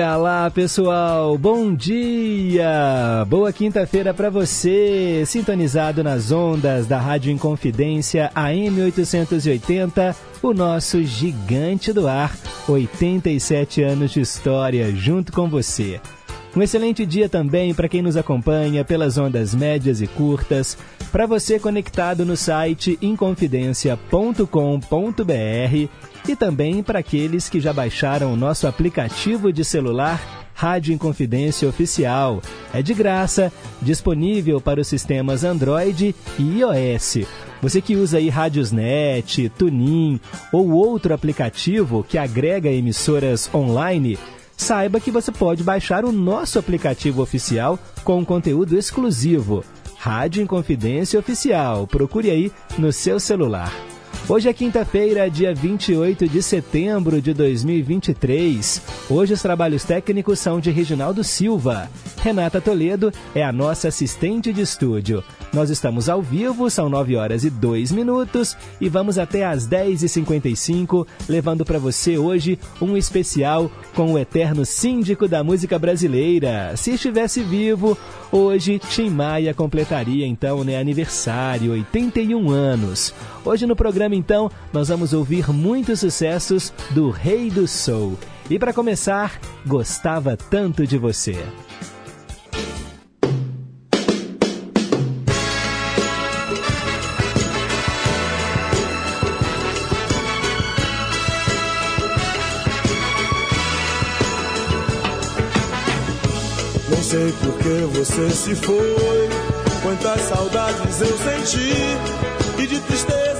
Diga lá, pessoal. Bom dia. Boa quinta-feira para você, sintonizado nas ondas da Rádio Inconfidência AM 880, o nosso gigante do ar, 87 anos de história junto com você. Um excelente dia também para quem nos acompanha pelas ondas médias e curtas, para você conectado no site inconfidencia.com.br e também para aqueles que já baixaram o nosso aplicativo de celular Rádio Inconfidência Oficial. É de graça, disponível para os sistemas Android e iOS. Você que usa aí Rádiosnet, Tunin ou outro aplicativo que agrega emissoras online, saiba que você pode baixar o nosso aplicativo oficial com conteúdo exclusivo. Rádio Inconfidência Oficial. Procure aí no seu celular. Hoje é quinta-feira, dia 28 de setembro de 2023. Hoje os trabalhos técnicos são de Reginaldo Silva. Renata Toledo é a nossa assistente de estúdio. Nós estamos ao vivo, são 9 horas e 2 minutos e vamos até às 10h55, levando para você hoje um especial com o eterno síndico da música brasileira. Se estivesse vivo, hoje Tim Maia completaria então né, aniversário, 81 anos. Hoje no programa então nós vamos ouvir muitos sucessos do Rei do Soul. E para começar, gostava tanto de você. Não sei por que você se foi. Quantas saudades eu senti. E de. E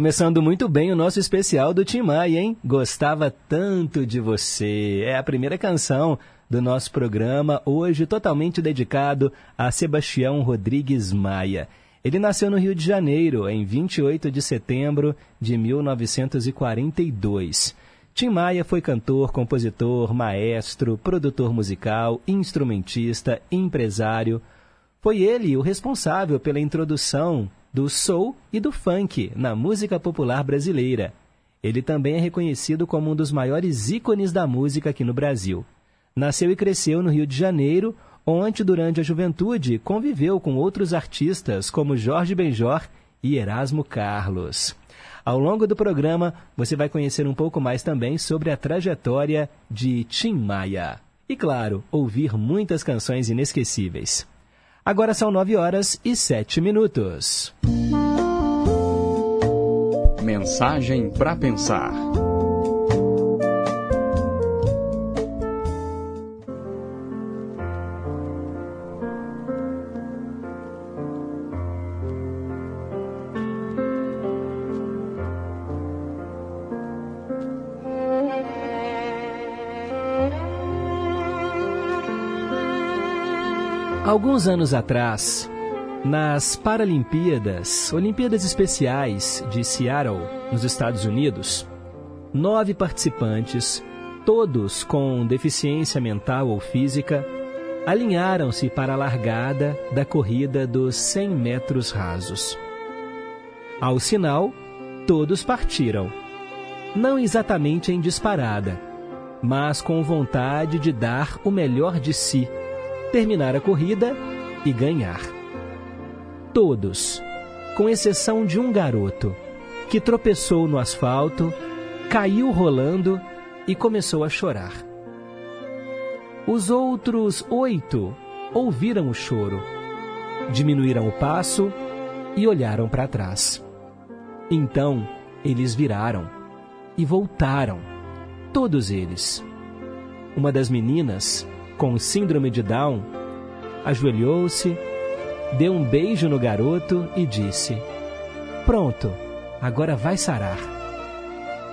Começando muito bem o nosso especial do Tim Maia, hein? Gostava tanto de você. É a primeira canção do nosso programa, hoje totalmente dedicado a Sebastião Rodrigues Maia. Ele nasceu no Rio de Janeiro em 28 de setembro de 1942. Tim Maia foi cantor, compositor, maestro, produtor musical, instrumentista, empresário. Foi ele o responsável pela introdução do soul e do funk na música popular brasileira. Ele também é reconhecido como um dos maiores ícones da música aqui no Brasil. Nasceu e cresceu no Rio de Janeiro, onde, durante a juventude, conviveu com outros artistas como Jorge Benjor e Erasmo Carlos. Ao longo do programa, você vai conhecer um pouco mais também sobre a trajetória de Tim Maia. E, claro, ouvir muitas canções inesquecíveis. Agora são nove horas e sete minutos. Mensagem para pensar. Alguns anos atrás, nas Paralimpíadas, Olimpíadas Especiais de Seattle, nos Estados Unidos, nove participantes, todos com deficiência mental ou física, alinharam-se para a largada da corrida dos 100 metros rasos. Ao sinal, todos partiram. Não exatamente em disparada, mas com vontade de dar o melhor de si terminar a corrida e ganhar. Todos, com exceção de um garoto, que tropeçou no asfalto, caiu rolando e começou a chorar. Os outros oito ouviram o choro, diminuíram o passo e olharam para trás. Então eles viraram e voltaram, todos eles. Uma das meninas com síndrome de Down, ajoelhou-se, deu um beijo no garoto e disse: Pronto, agora vai sarar.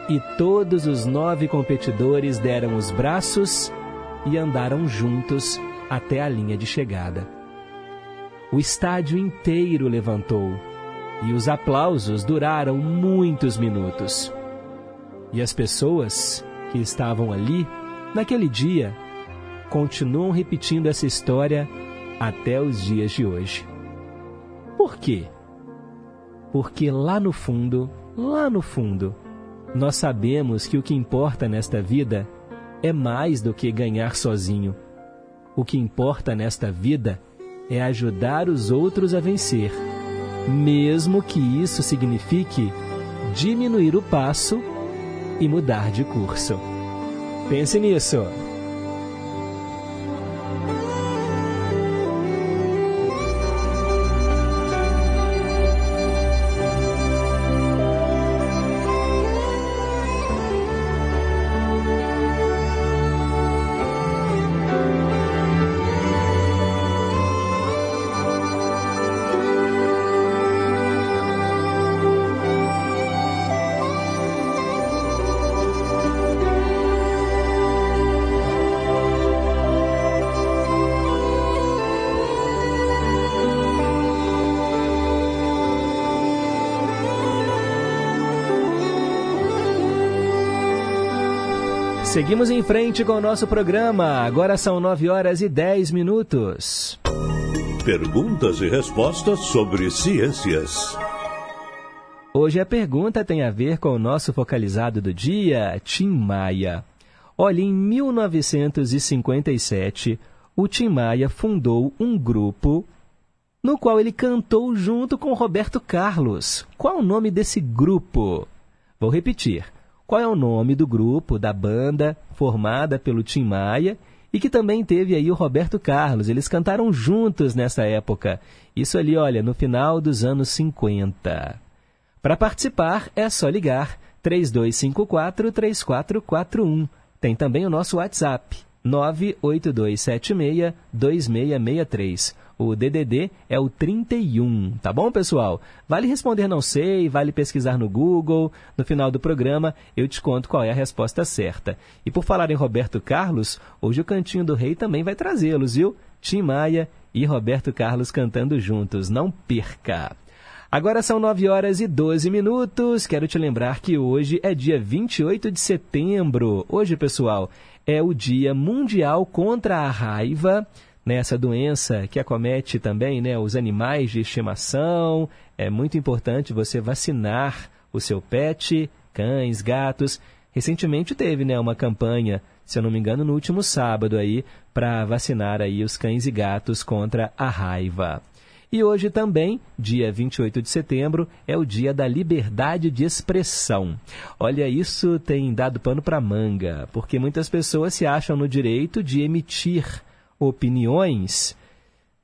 E todos os nove competidores deram os braços e andaram juntos até a linha de chegada. O estádio inteiro levantou e os aplausos duraram muitos minutos. E as pessoas que estavam ali, naquele dia, continuam repetindo essa história até os dias de hoje. Por quê? Porque lá no fundo, lá no fundo, nós sabemos que o que importa nesta vida é mais do que ganhar sozinho. O que importa nesta vida é ajudar os outros a vencer, mesmo que isso signifique diminuir o passo e mudar de curso. Pense nisso. Seguimos em frente com o nosso programa. Agora são 9 horas e 10 minutos. Perguntas e respostas sobre ciências. Hoje a pergunta tem a ver com o nosso focalizado do dia, Tim Maia. Olha, em 1957, o Tim Maia fundou um grupo no qual ele cantou junto com Roberto Carlos. Qual o nome desse grupo? Vou repetir qual é o nome do grupo, da banda formada pelo Tim Maia e que também teve aí o Roberto Carlos. Eles cantaram juntos nessa época. Isso ali, olha, no final dos anos 50. Para participar é só ligar 3254 3441. Tem também o nosso WhatsApp 98276 2663 O DDD é o 31, tá bom, pessoal? Vale responder não sei, vale pesquisar no Google. No final do programa eu te conto qual é a resposta certa. E por falar em Roberto Carlos, hoje o Cantinho do Rei também vai trazê-los, viu? Tim Maia e Roberto Carlos cantando juntos. Não perca! Agora são 9 horas e 12 minutos. Quero te lembrar que hoje é dia 28 de setembro. Hoje, pessoal, é o Dia Mundial contra a Raiva. Nessa doença que acomete também né, os animais de estimação. É muito importante você vacinar o seu pet, cães, gatos. Recentemente teve né, uma campanha, se eu não me engano, no último sábado aí, para vacinar aí os cães e gatos contra a raiva. E hoje também, dia 28 de setembro, é o dia da liberdade de expressão. Olha, isso tem dado pano para manga, porque muitas pessoas se acham no direito de emitir opiniões,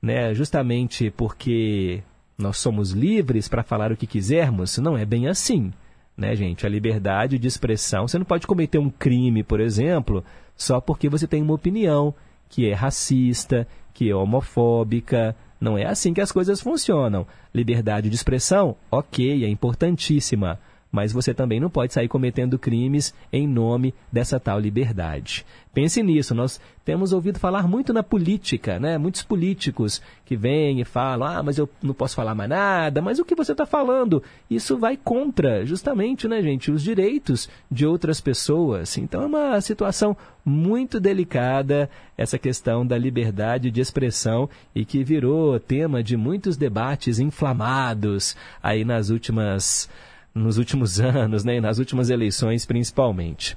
né, justamente porque nós somos livres para falar o que quisermos. Não é bem assim, né, gente? A liberdade de expressão, você não pode cometer um crime, por exemplo, só porque você tem uma opinião que é racista, que é homofóbica, não é assim que as coisas funcionam. Liberdade de expressão, ok, é importantíssima mas você também não pode sair cometendo crimes em nome dessa tal liberdade. Pense nisso, nós temos ouvido falar muito na política, né? Muitos políticos que vêm e falam, ah, mas eu não posso falar mais nada, mas o que você está falando? Isso vai contra, justamente, né, gente, os direitos de outras pessoas. Então é uma situação muito delicada essa questão da liberdade de expressão e que virou tema de muitos debates inflamados aí nas últimas nos últimos anos, né, e nas últimas eleições principalmente.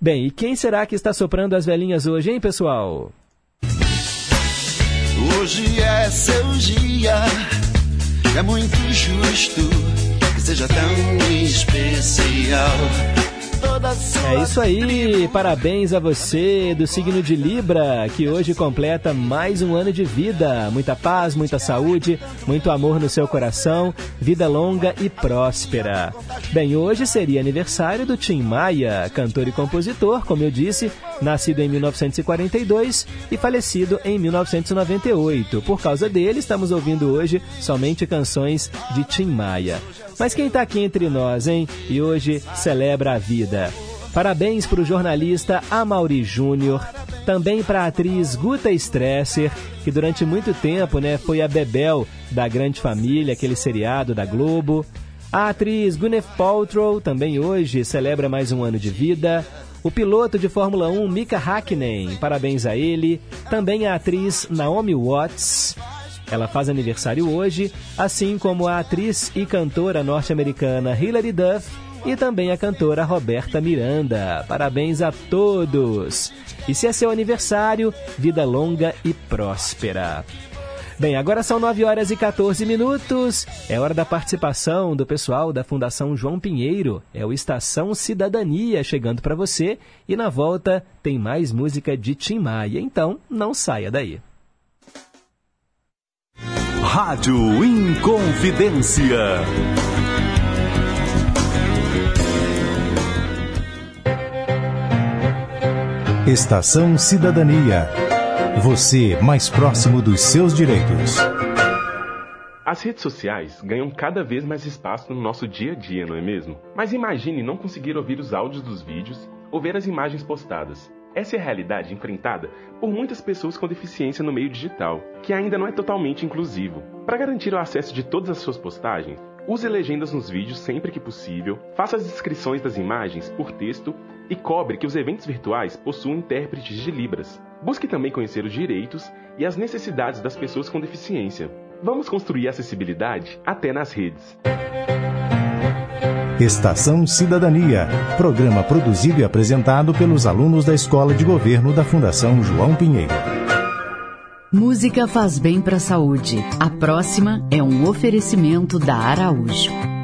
Bem, e quem será que está soprando as velhinhas hoje, hein, pessoal? Hoje é seu dia, é muito justo que seja tão especial. É isso aí, parabéns a você do signo de Libra, que hoje completa mais um ano de vida. Muita paz, muita saúde, muito amor no seu coração, vida longa e próspera. Bem, hoje seria aniversário do Tim Maia, cantor e compositor, como eu disse, nascido em 1942 e falecido em 1998. Por causa dele, estamos ouvindo hoje somente canções de Tim Maia. Mas quem está aqui entre nós, hein? E hoje celebra a vida. Parabéns para o jornalista Amaury Júnior, também para a atriz Guta Stresser, que durante muito tempo né, foi a Bebel da Grande Família, aquele seriado da Globo. A atriz Gwyneth Paltrow também hoje celebra mais um ano de vida. O piloto de Fórmula 1 Mika Hakkinen, parabéns a ele. Também a atriz Naomi Watts. Ela faz aniversário hoje, assim como a atriz e cantora norte-americana Hilary Duff e também a cantora Roberta Miranda. Parabéns a todos! E se é seu aniversário, vida longa e próspera. Bem, agora são 9 horas e 14 minutos. É hora da participação do pessoal da Fundação João Pinheiro. É o Estação Cidadania chegando para você. E na volta tem mais música de Tim Maia. Então, não saia daí. Rádio Inconfidência. Estação Cidadania. Você mais próximo dos seus direitos. As redes sociais ganham cada vez mais espaço no nosso dia a dia, não é mesmo? Mas imagine não conseguir ouvir os áudios dos vídeos ou ver as imagens postadas. Essa é a realidade enfrentada por muitas pessoas com deficiência no meio digital, que ainda não é totalmente inclusivo. Para garantir o acesso de todas as suas postagens, use legendas nos vídeos sempre que possível, faça as descrições das imagens por texto e cobre que os eventos virtuais possuem intérpretes de Libras. Busque também conhecer os direitos e as necessidades das pessoas com deficiência. Vamos construir acessibilidade até nas redes. Estação Cidadania, programa produzido e apresentado pelos alunos da Escola de Governo da Fundação João Pinheiro. Música faz bem para a saúde. A próxima é um oferecimento da Araújo.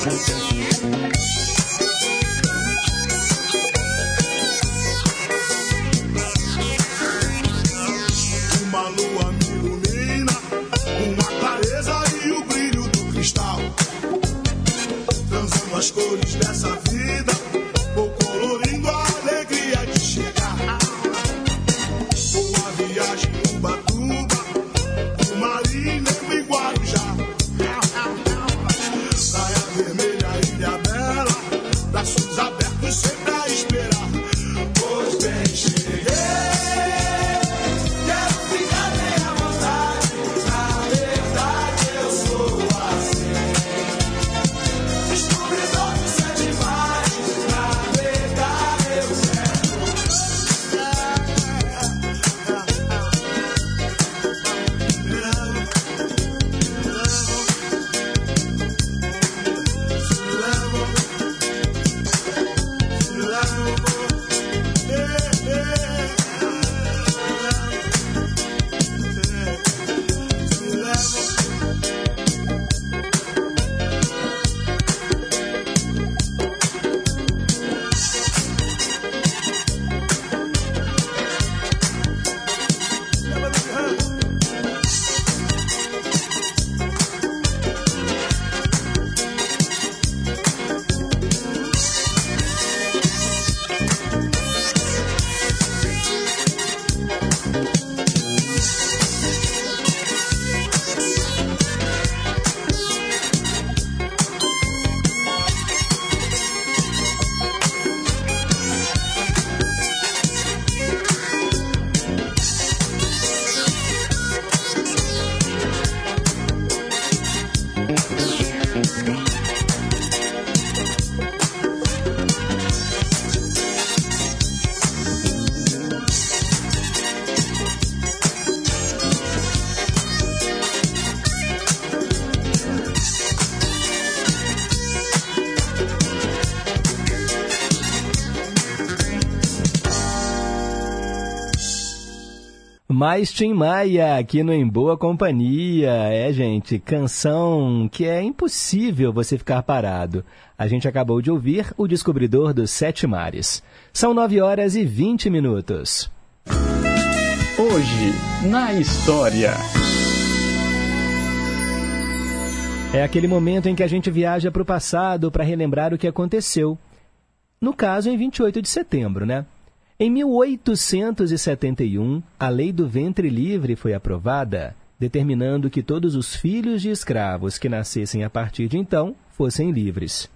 Francis. Mais Tim Maia aqui no Em Boa Companhia. É, gente, canção que é impossível você ficar parado. A gente acabou de ouvir O Descobridor dos Sete Mares. São 9 horas e 20 minutos. Hoje, na história. É aquele momento em que a gente viaja para o passado para relembrar o que aconteceu. No caso, em 28 de setembro, né? Em 1871, a Lei do Ventre Livre foi aprovada, determinando que todos os filhos de escravos que nascessem a partir de então fossem livres.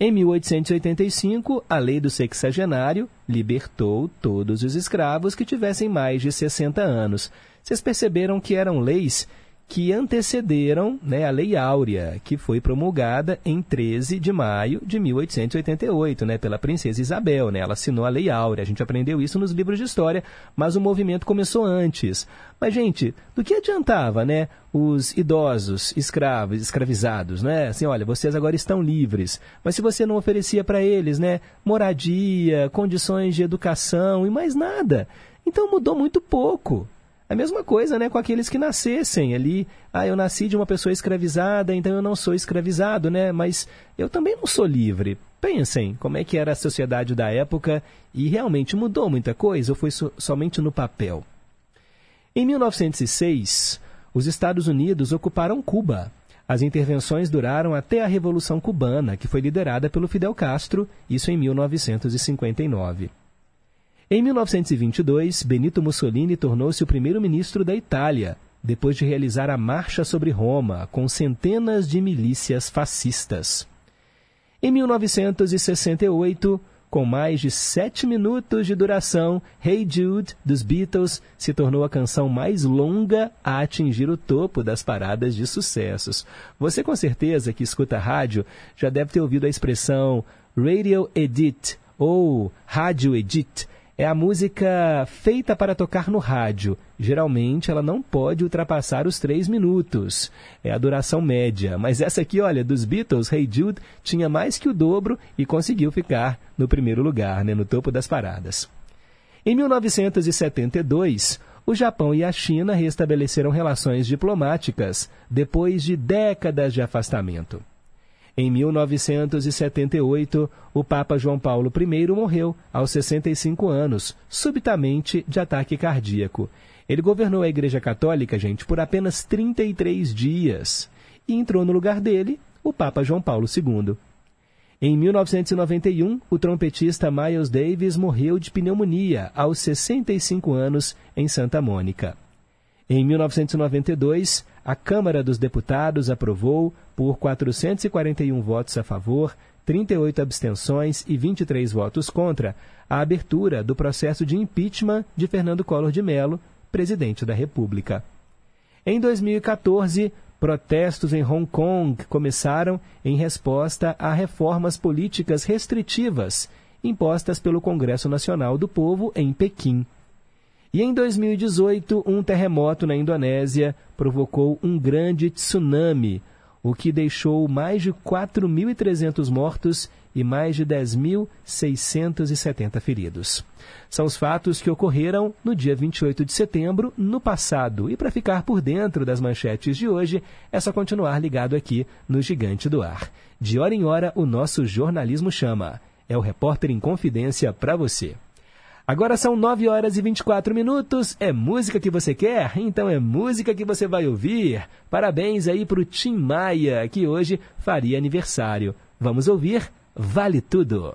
Em 1885, a Lei do Sexagenário libertou todos os escravos que tivessem mais de 60 anos. Vocês perceberam que eram leis que antecederam né, a Lei Áurea, que foi promulgada em 13 de maio de 1888, né, pela princesa Isabel. Né, ela assinou a Lei Áurea. A gente aprendeu isso nos livros de história, mas o movimento começou antes. Mas, gente, do que adiantava né, os idosos escravos, escravizados? Né? Assim, olha, vocês agora estão livres, mas se você não oferecia para eles né, moradia, condições de educação e mais nada. Então mudou muito pouco. A mesma coisa né, com aqueles que nascessem ali. Ah, eu nasci de uma pessoa escravizada, então eu não sou escravizado, né? Mas eu também não sou livre. Pensem como é que era a sociedade da época e realmente mudou muita coisa ou foi so somente no papel? Em 1906, os Estados Unidos ocuparam Cuba. As intervenções duraram até a Revolução Cubana, que foi liderada pelo Fidel Castro, isso em 1959. Em 1922, Benito Mussolini tornou-se o primeiro-ministro da Itália, depois de realizar a Marcha sobre Roma, com centenas de milícias fascistas. Em 1968, com mais de sete minutos de duração, Hey Jude, dos Beatles, se tornou a canção mais longa a atingir o topo das paradas de sucessos. Você, com certeza, que escuta rádio, já deve ter ouvido a expressão Radio Edit ou Rádio Edit é a música feita para tocar no rádio. Geralmente ela não pode ultrapassar os três minutos. É a duração média. Mas essa aqui, olha, dos Beatles, Hey Jude, tinha mais que o dobro e conseguiu ficar no primeiro lugar, né, no topo das paradas. Em 1972, o Japão e a China restabeleceram relações diplomáticas depois de décadas de afastamento. Em 1978, o Papa João Paulo I morreu aos 65 anos, subitamente de ataque cardíaco. Ele governou a Igreja Católica, gente, por apenas 33 dias. E entrou no lugar dele o Papa João Paulo II. Em 1991, o trompetista Miles Davis morreu de pneumonia aos 65 anos em Santa Mônica. Em 1992, a Câmara dos Deputados aprovou, por 441 votos a favor, 38 abstenções e 23 votos contra, a abertura do processo de impeachment de Fernando Collor de Mello, presidente da República. Em 2014, protestos em Hong Kong começaram em resposta a reformas políticas restritivas impostas pelo Congresso Nacional do Povo em Pequim. E em 2018, um terremoto na Indonésia provocou um grande tsunami, o que deixou mais de 4.300 mortos e mais de 10.670 feridos. São os fatos que ocorreram no dia 28 de setembro, no passado. E para ficar por dentro das manchetes de hoje, é só continuar ligado aqui no Gigante do Ar. De hora em hora, o nosso jornalismo chama. É o Repórter em Confidência para você. Agora são 9 horas e 24 minutos. É música que você quer? Então é música que você vai ouvir. Parabéns aí pro Tim Maia, que hoje faria aniversário. Vamos ouvir Vale Tudo.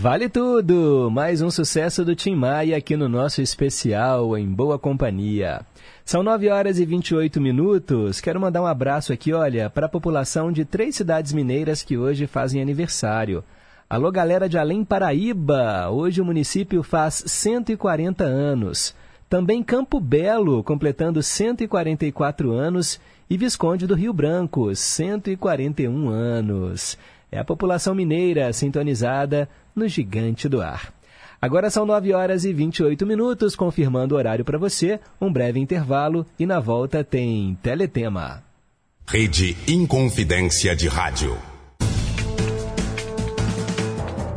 Vale tudo! Mais um sucesso do Tim Maia aqui no nosso especial em Boa Companhia. São 9 horas e 28 minutos. Quero mandar um abraço aqui, olha, para a população de três cidades mineiras que hoje fazem aniversário. Alô, galera de Além Paraíba! Hoje o município faz 140 anos. Também Campo Belo, completando 144 anos. E Visconde do Rio Branco, 141 anos. É a população mineira sintonizada no Gigante do Ar. Agora são 9 horas e 28 minutos, confirmando o horário para você, um breve intervalo e na volta tem Teletema. Rede Inconfidência de Rádio.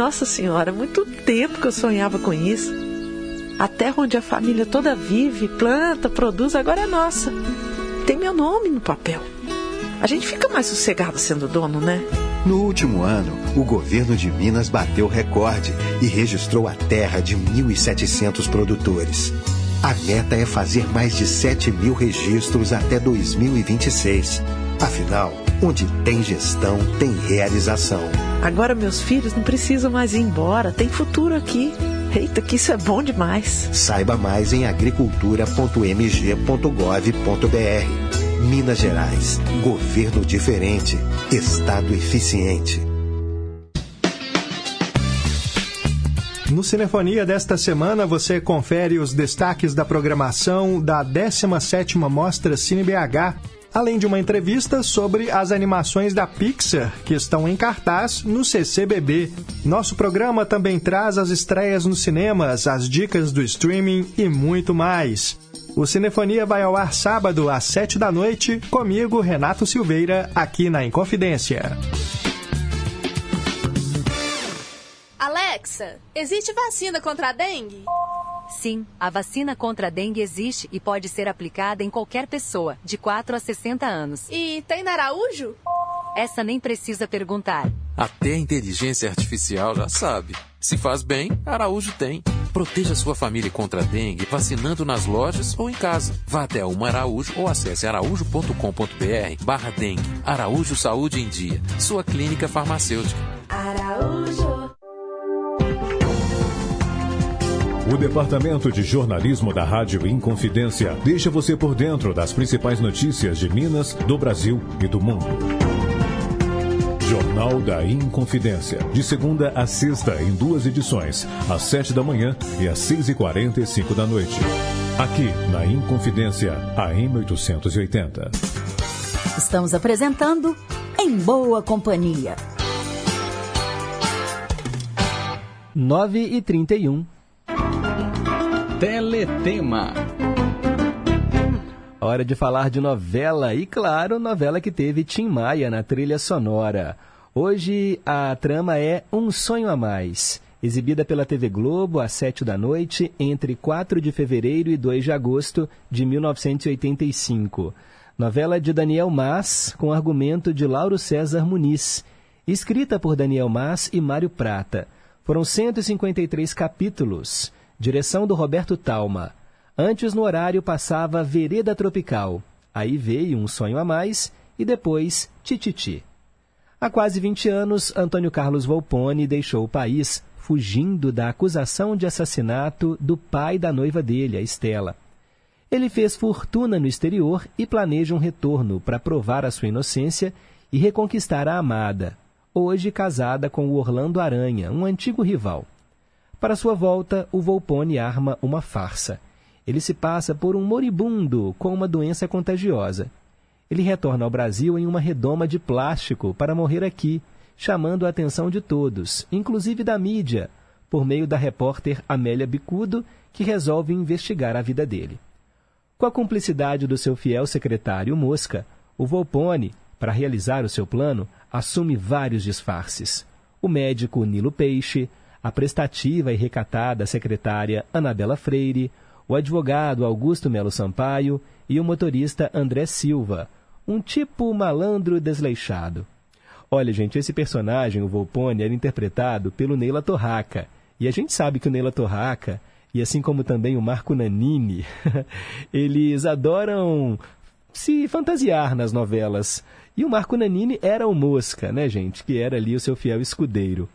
Nossa Senhora, muito tempo que eu sonhava com isso. A terra onde a família toda vive, planta, produz, agora é nossa. Tem meu nome no papel. A gente fica mais sossegado sendo dono, né? No último ano, o governo de Minas bateu recorde e registrou a terra de 1.700 produtores. A meta é fazer mais de 7 mil registros até 2026. Afinal, onde tem gestão, tem realização. Agora meus filhos não precisam mais ir embora, tem futuro aqui. Eita, que isso é bom demais. Saiba mais em agricultura.mg.gov.br. Minas Gerais. Governo diferente. Estado eficiente. No Cinefonia desta semana você confere os destaques da programação da 17ª Mostra Cine BH além de uma entrevista sobre as animações da Pixar que estão em cartaz no CCBB. Nosso programa também traz as estreias nos cinemas, as dicas do streaming e muito mais. O Cinefonia vai ao ar sábado às sete da noite, comigo, Renato Silveira, aqui na Inconfidência. Alexa, existe vacina contra a dengue? Sim, a vacina contra a dengue existe e pode ser aplicada em qualquer pessoa, de 4 a 60 anos. E tem na Araújo? Essa nem precisa perguntar. Até a inteligência artificial já sabe. Se faz bem, Araújo tem. Proteja sua família contra a dengue vacinando nas lojas ou em casa. Vá até uma Araújo ou acesse araújo.com.br barra dengue. Araújo Saúde em Dia. Sua clínica farmacêutica. Araújo. O Departamento de Jornalismo da Rádio Inconfidência deixa você por dentro das principais notícias de Minas, do Brasil e do mundo. Jornal da Inconfidência, de segunda a sexta, em duas edições, às sete da manhã e às seis e quarenta e cinco da noite. Aqui, na Inconfidência, AM 880. Estamos apresentando Em Boa Companhia. 9 e 31 Teletema. Hora de falar de novela e, claro, novela que teve Tim Maia na trilha sonora. Hoje a trama é Um Sonho a Mais, exibida pela TV Globo às sete da noite entre 4 de fevereiro e 2 de agosto de 1985. Novela de Daniel Mas, com argumento de Lauro César Muniz, escrita por Daniel Mas e Mário Prata. Foram 153 capítulos. Direção do Roberto Talma. Antes no horário passava Vereda Tropical. Aí veio Um Sonho a Mais e depois Tititi. Há quase 20 anos, Antônio Carlos Volpone deixou o país fugindo da acusação de assassinato do pai da noiva dele, a Estela. Ele fez fortuna no exterior e planeja um retorno para provar a sua inocência e reconquistar a amada, hoje casada com o Orlando Aranha, um antigo rival. Para sua volta, o Volpone arma uma farsa. Ele se passa por um moribundo com uma doença contagiosa. Ele retorna ao Brasil em uma redoma de plástico para morrer aqui, chamando a atenção de todos, inclusive da mídia, por meio da repórter Amélia Bicudo, que resolve investigar a vida dele. Com a cumplicidade do seu fiel secretário Mosca, o Volpone, para realizar o seu plano, assume vários disfarces. O médico Nilo Peixe, a prestativa e recatada secretária Anabela Freire, o advogado Augusto Melo Sampaio e o motorista André Silva, um tipo malandro desleixado. Olha, gente, esse personagem, o Volpone, era interpretado pelo Neila Torraca. E a gente sabe que o Neila Torraca, e assim como também o Marco Nanini, eles adoram se fantasiar nas novelas. E o Marco Nanini era o Mosca, né, gente? Que era ali o seu fiel escudeiro.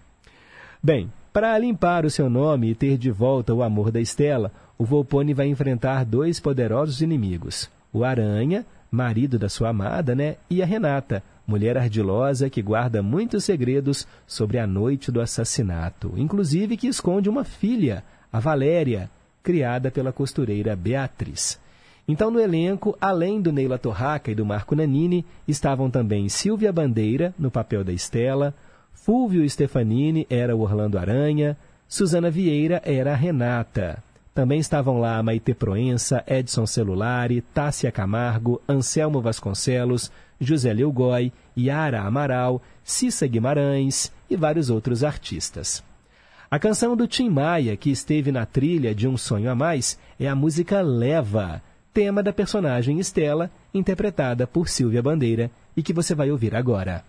Bem, para limpar o seu nome e ter de volta o amor da Estela, o Volpone vai enfrentar dois poderosos inimigos: o Aranha, marido da sua amada, né? E a Renata, mulher ardilosa que guarda muitos segredos sobre a noite do assassinato, inclusive que esconde uma filha, a Valéria, criada pela costureira Beatriz. Então, no elenco, além do Neila Torraca e do Marco Nanini, estavam também Silvia Bandeira, no papel da Estela, Fulvio Stefanini era o Orlando Aranha, Suzana Vieira era a Renata. Também estavam lá Maite Proença, Edson Celulari, Tássia Camargo, Anselmo Vasconcelos, José Leugói, Yara Amaral, Cissa Guimarães e vários outros artistas. A canção do Tim Maia, que esteve na trilha de Um Sonho a Mais, é a música Leva, tema da personagem Estela, interpretada por Silvia Bandeira, e que você vai ouvir agora.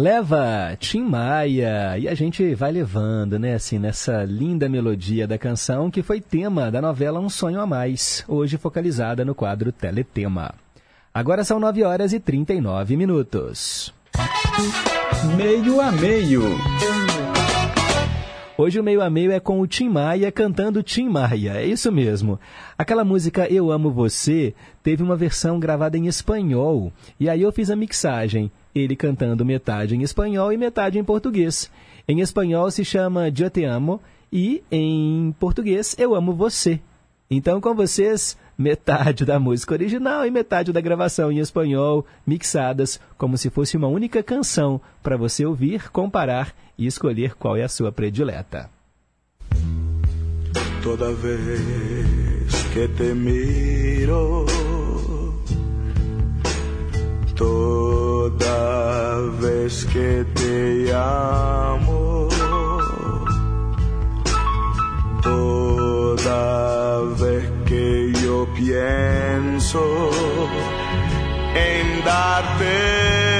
Leva Tim Maia e a gente vai levando, né, assim, nessa linda melodia da canção que foi tema da novela Um Sonho a Mais, hoje focalizada no quadro Teletema. Agora são 9 horas e 39 minutos. Meio a meio. Hoje o meio a meio é com o Tim Maia cantando Tim Maia, é isso mesmo. Aquela música Eu Amo Você teve uma versão gravada em espanhol e aí eu fiz a mixagem, ele cantando metade em espanhol e metade em português. Em espanhol se chama Eu Te Amo e em português Eu Amo Você. Então com vocês, metade da música original e metade da gravação em espanhol, mixadas como se fosse uma única canção para você ouvir, comparar e escolher qual é a sua predileta. Toda vez que te miro, vez que te amo, toda vez que yo pienso en darte.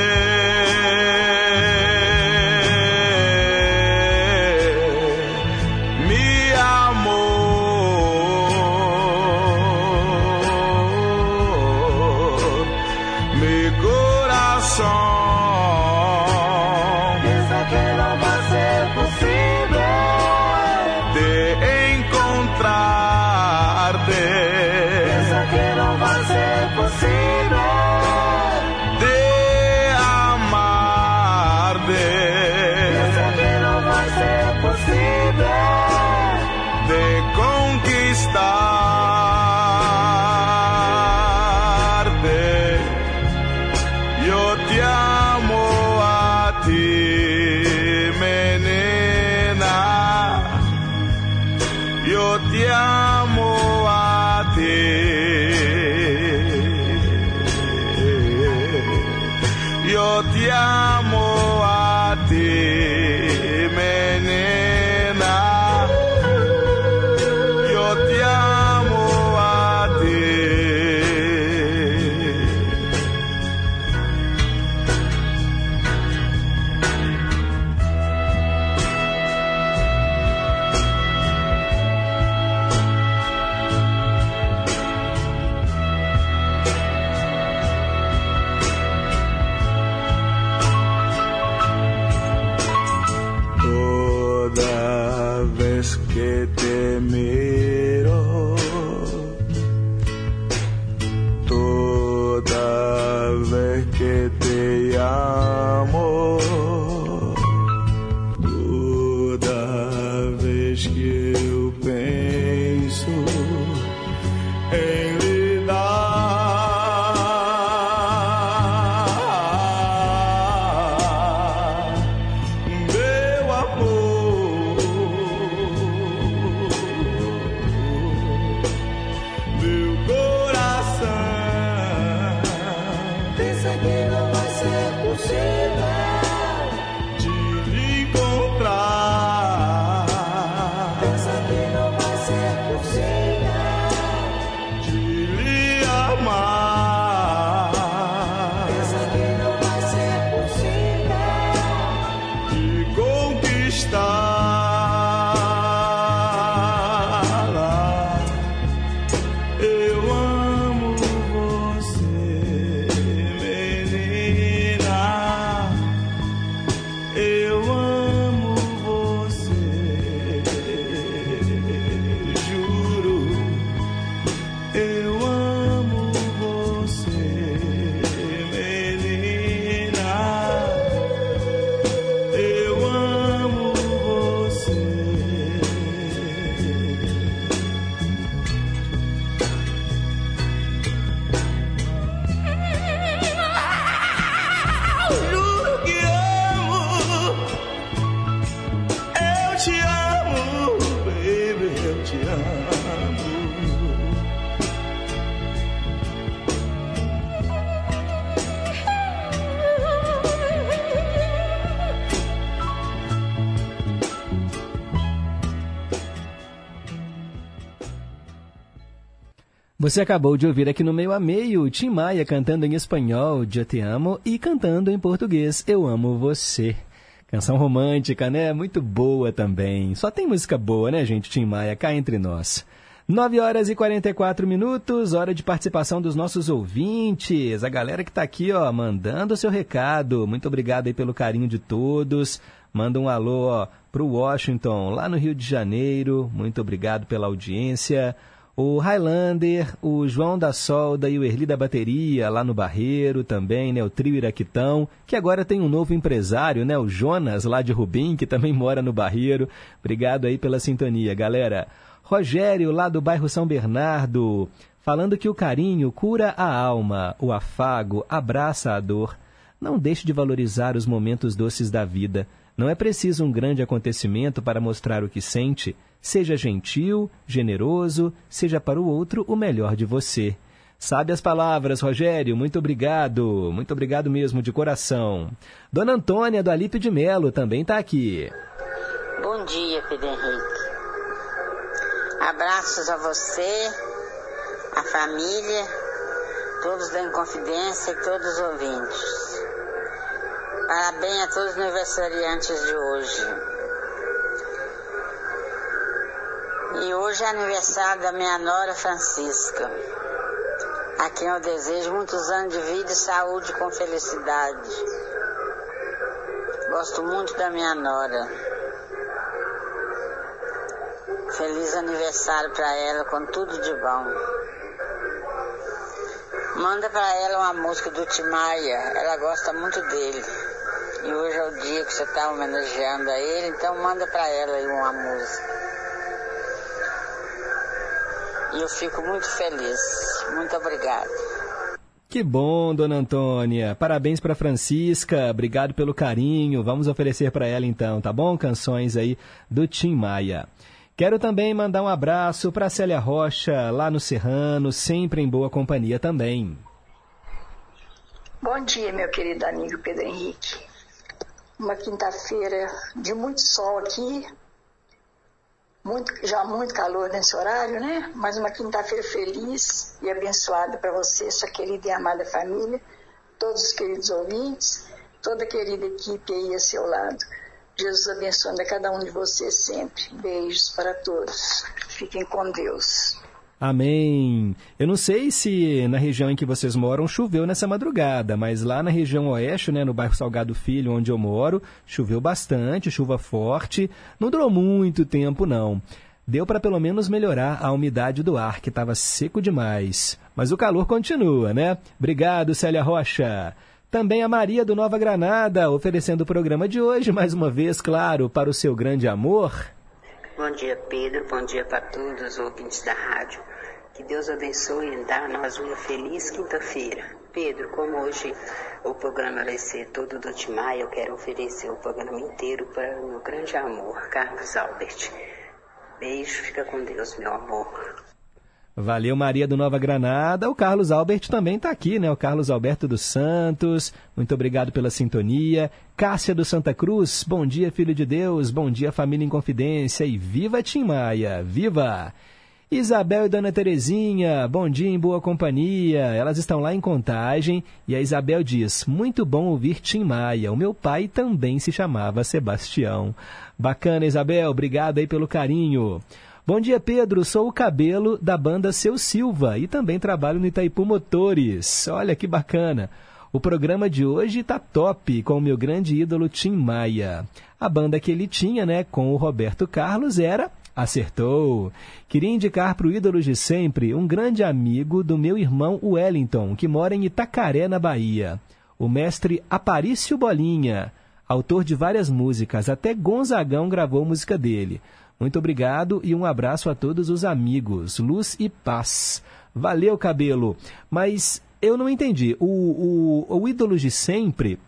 Você acabou de ouvir aqui no meio a meio Tim Maia cantando em espanhol Eu Te Amo e cantando em português Eu Amo Você. Canção romântica, né? Muito boa também. Só tem música boa, né, gente? Tim Maia, cá entre nós. 9 horas e 44 minutos, hora de participação dos nossos ouvintes. A galera que está aqui, ó, mandando o seu recado. Muito obrigado aí pelo carinho de todos. Manda um alô, ó, pro Washington, lá no Rio de Janeiro. Muito obrigado pela audiência o Highlander, o João da Solda e o Erli da Bateria, lá no Barreiro também, né? O Trio Iraquitão, que agora tem um novo empresário, né? O Jonas, lá de Rubim, que também mora no Barreiro. Obrigado aí pela sintonia, galera. Rogério, lá do bairro São Bernardo, falando que o carinho cura a alma, o afago abraça a dor. Não deixe de valorizar os momentos doces da vida. Não é preciso um grande acontecimento para mostrar o que sente. Seja gentil, generoso, seja para o outro o melhor de você. Sabe as palavras, Rogério. Muito obrigado. Muito obrigado mesmo, de coração. Dona Antônia do Alípio de Melo também está aqui. Bom dia, Pedro Henrique. Abraços a você, a família, todos da Inconfidência e todos os ouvintes. Parabéns a todos os aniversariantes de hoje. E hoje é aniversário da minha nora Francisca, a quem eu desejo muitos anos de vida e saúde com felicidade. Gosto muito da minha nora. Feliz aniversário para ela, com tudo de bom. Manda para ela uma música do Timaya, ela gosta muito dele. E hoje é o dia que você está homenageando a ele, então manda para ela aí uma música. E eu fico muito feliz. Muito obrigada. Que bom, dona Antônia. Parabéns para Francisca. Obrigado pelo carinho. Vamos oferecer para ela então, tá bom? Canções aí do Tim Maia. Quero também mandar um abraço para Célia Rocha, lá no Serrano, sempre em boa companhia também. Bom dia, meu querido amigo Pedro Henrique. Uma quinta-feira de muito sol aqui, muito, já muito calor nesse horário, né? Mas uma quinta-feira feliz e abençoada para você, sua querida e amada família, todos os queridos ouvintes, toda a querida equipe aí a seu lado. Jesus abençoando a cada um de vocês sempre. Beijos para todos. Fiquem com Deus. Amém. Eu não sei se na região em que vocês moram choveu nessa madrugada, mas lá na região oeste, né, no bairro Salgado Filho, onde eu moro, choveu bastante, chuva forte. Não durou muito tempo, não. Deu para pelo menos melhorar a umidade do ar, que estava seco demais. Mas o calor continua, né? Obrigado, Célia Rocha. Também a Maria do Nova Granada, oferecendo o programa de hoje, mais uma vez, claro, para o seu grande amor. Bom dia, Pedro. Bom dia para todos os ouvintes da rádio. Que Deus abençoe e dá a nós uma feliz quinta-feira. Pedro, como hoje o programa vai ser todo do Timaya, eu quero oferecer o programa inteiro para o meu grande amor, Carlos Albert. Beijo, fica com Deus, meu amor. Valeu, Maria do Nova Granada. O Carlos Albert também está aqui, né? O Carlos Alberto dos Santos. Muito obrigado pela sintonia. Cássia do Santa Cruz. Bom dia, filho de Deus. Bom dia, família em confidência. E viva Tim Maia. Viva! Isabel e Dona Terezinha, bom dia em boa companhia. Elas estão lá em contagem e a Isabel diz: Muito bom ouvir Tim Maia. O meu pai também se chamava Sebastião. Bacana, Isabel, obrigado aí pelo carinho. Bom dia, Pedro. Sou o cabelo da banda Seu Silva e também trabalho no Itaipu Motores. Olha que bacana. O programa de hoje tá top com o meu grande ídolo Tim Maia. A banda que ele tinha, né, com o Roberto Carlos era Acertou! Queria indicar para o ídolo de sempre um grande amigo do meu irmão Wellington, que mora em Itacaré, na Bahia. O mestre Aparício Bolinha, autor de várias músicas, até Gonzagão gravou música dele. Muito obrigado e um abraço a todos os amigos. Luz e paz. Valeu, cabelo. Mas eu não entendi. O, o, o ídolo de sempre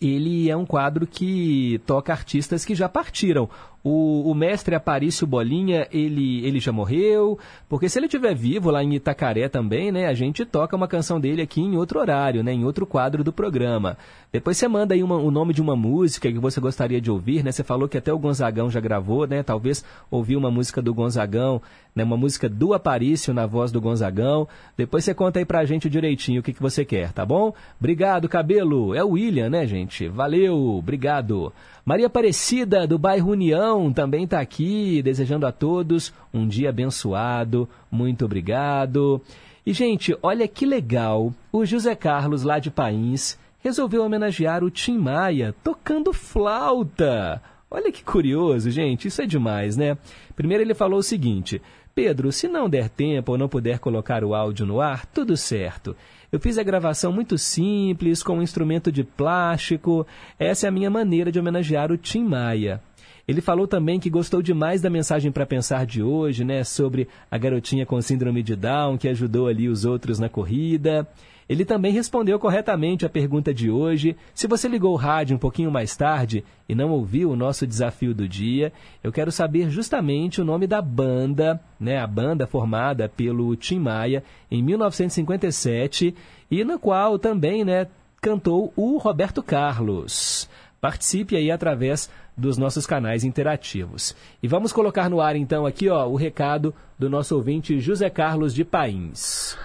ele é um quadro que toca artistas que já partiram. O, o mestre Aparício Bolinha, ele, ele já morreu? Porque se ele estiver vivo lá em Itacaré também, né, a gente toca uma canção dele aqui em outro horário, né, em outro quadro do programa. Depois você manda aí uma, o nome de uma música que você gostaria de ouvir, né? Você falou que até o Gonzagão já gravou, né? Talvez ouvir uma música do Gonzagão, né? Uma música do Aparício na voz do Gonzagão. Depois você conta aí pra gente direitinho o que, que você quer, tá bom? Obrigado, Cabelo. É o William, né, gente? Valeu, obrigado. Maria Aparecida, do bairro União, também está aqui, desejando a todos um dia abençoado. Muito obrigado. E, gente, olha que legal. O José Carlos, lá de Pains, resolveu homenagear o Tim Maia tocando flauta. Olha que curioso, gente, isso é demais, né? Primeiro ele falou o seguinte: Pedro, se não der tempo ou não puder colocar o áudio no ar, tudo certo. Eu fiz a gravação muito simples, com um instrumento de plástico. Essa é a minha maneira de homenagear o Tim Maia. Ele falou também que gostou demais da mensagem para pensar de hoje, né, sobre a garotinha com síndrome de Down que ajudou ali os outros na corrida. Ele também respondeu corretamente a pergunta de hoje. Se você ligou o rádio um pouquinho mais tarde e não ouviu o nosso desafio do dia, eu quero saber justamente o nome da banda, né, a banda formada pelo Tim Maia em 1957 e na qual também, né, cantou o Roberto Carlos. Participe aí através dos nossos canais interativos. E vamos colocar no ar então aqui, ó, o recado do nosso ouvinte José Carlos de Pains.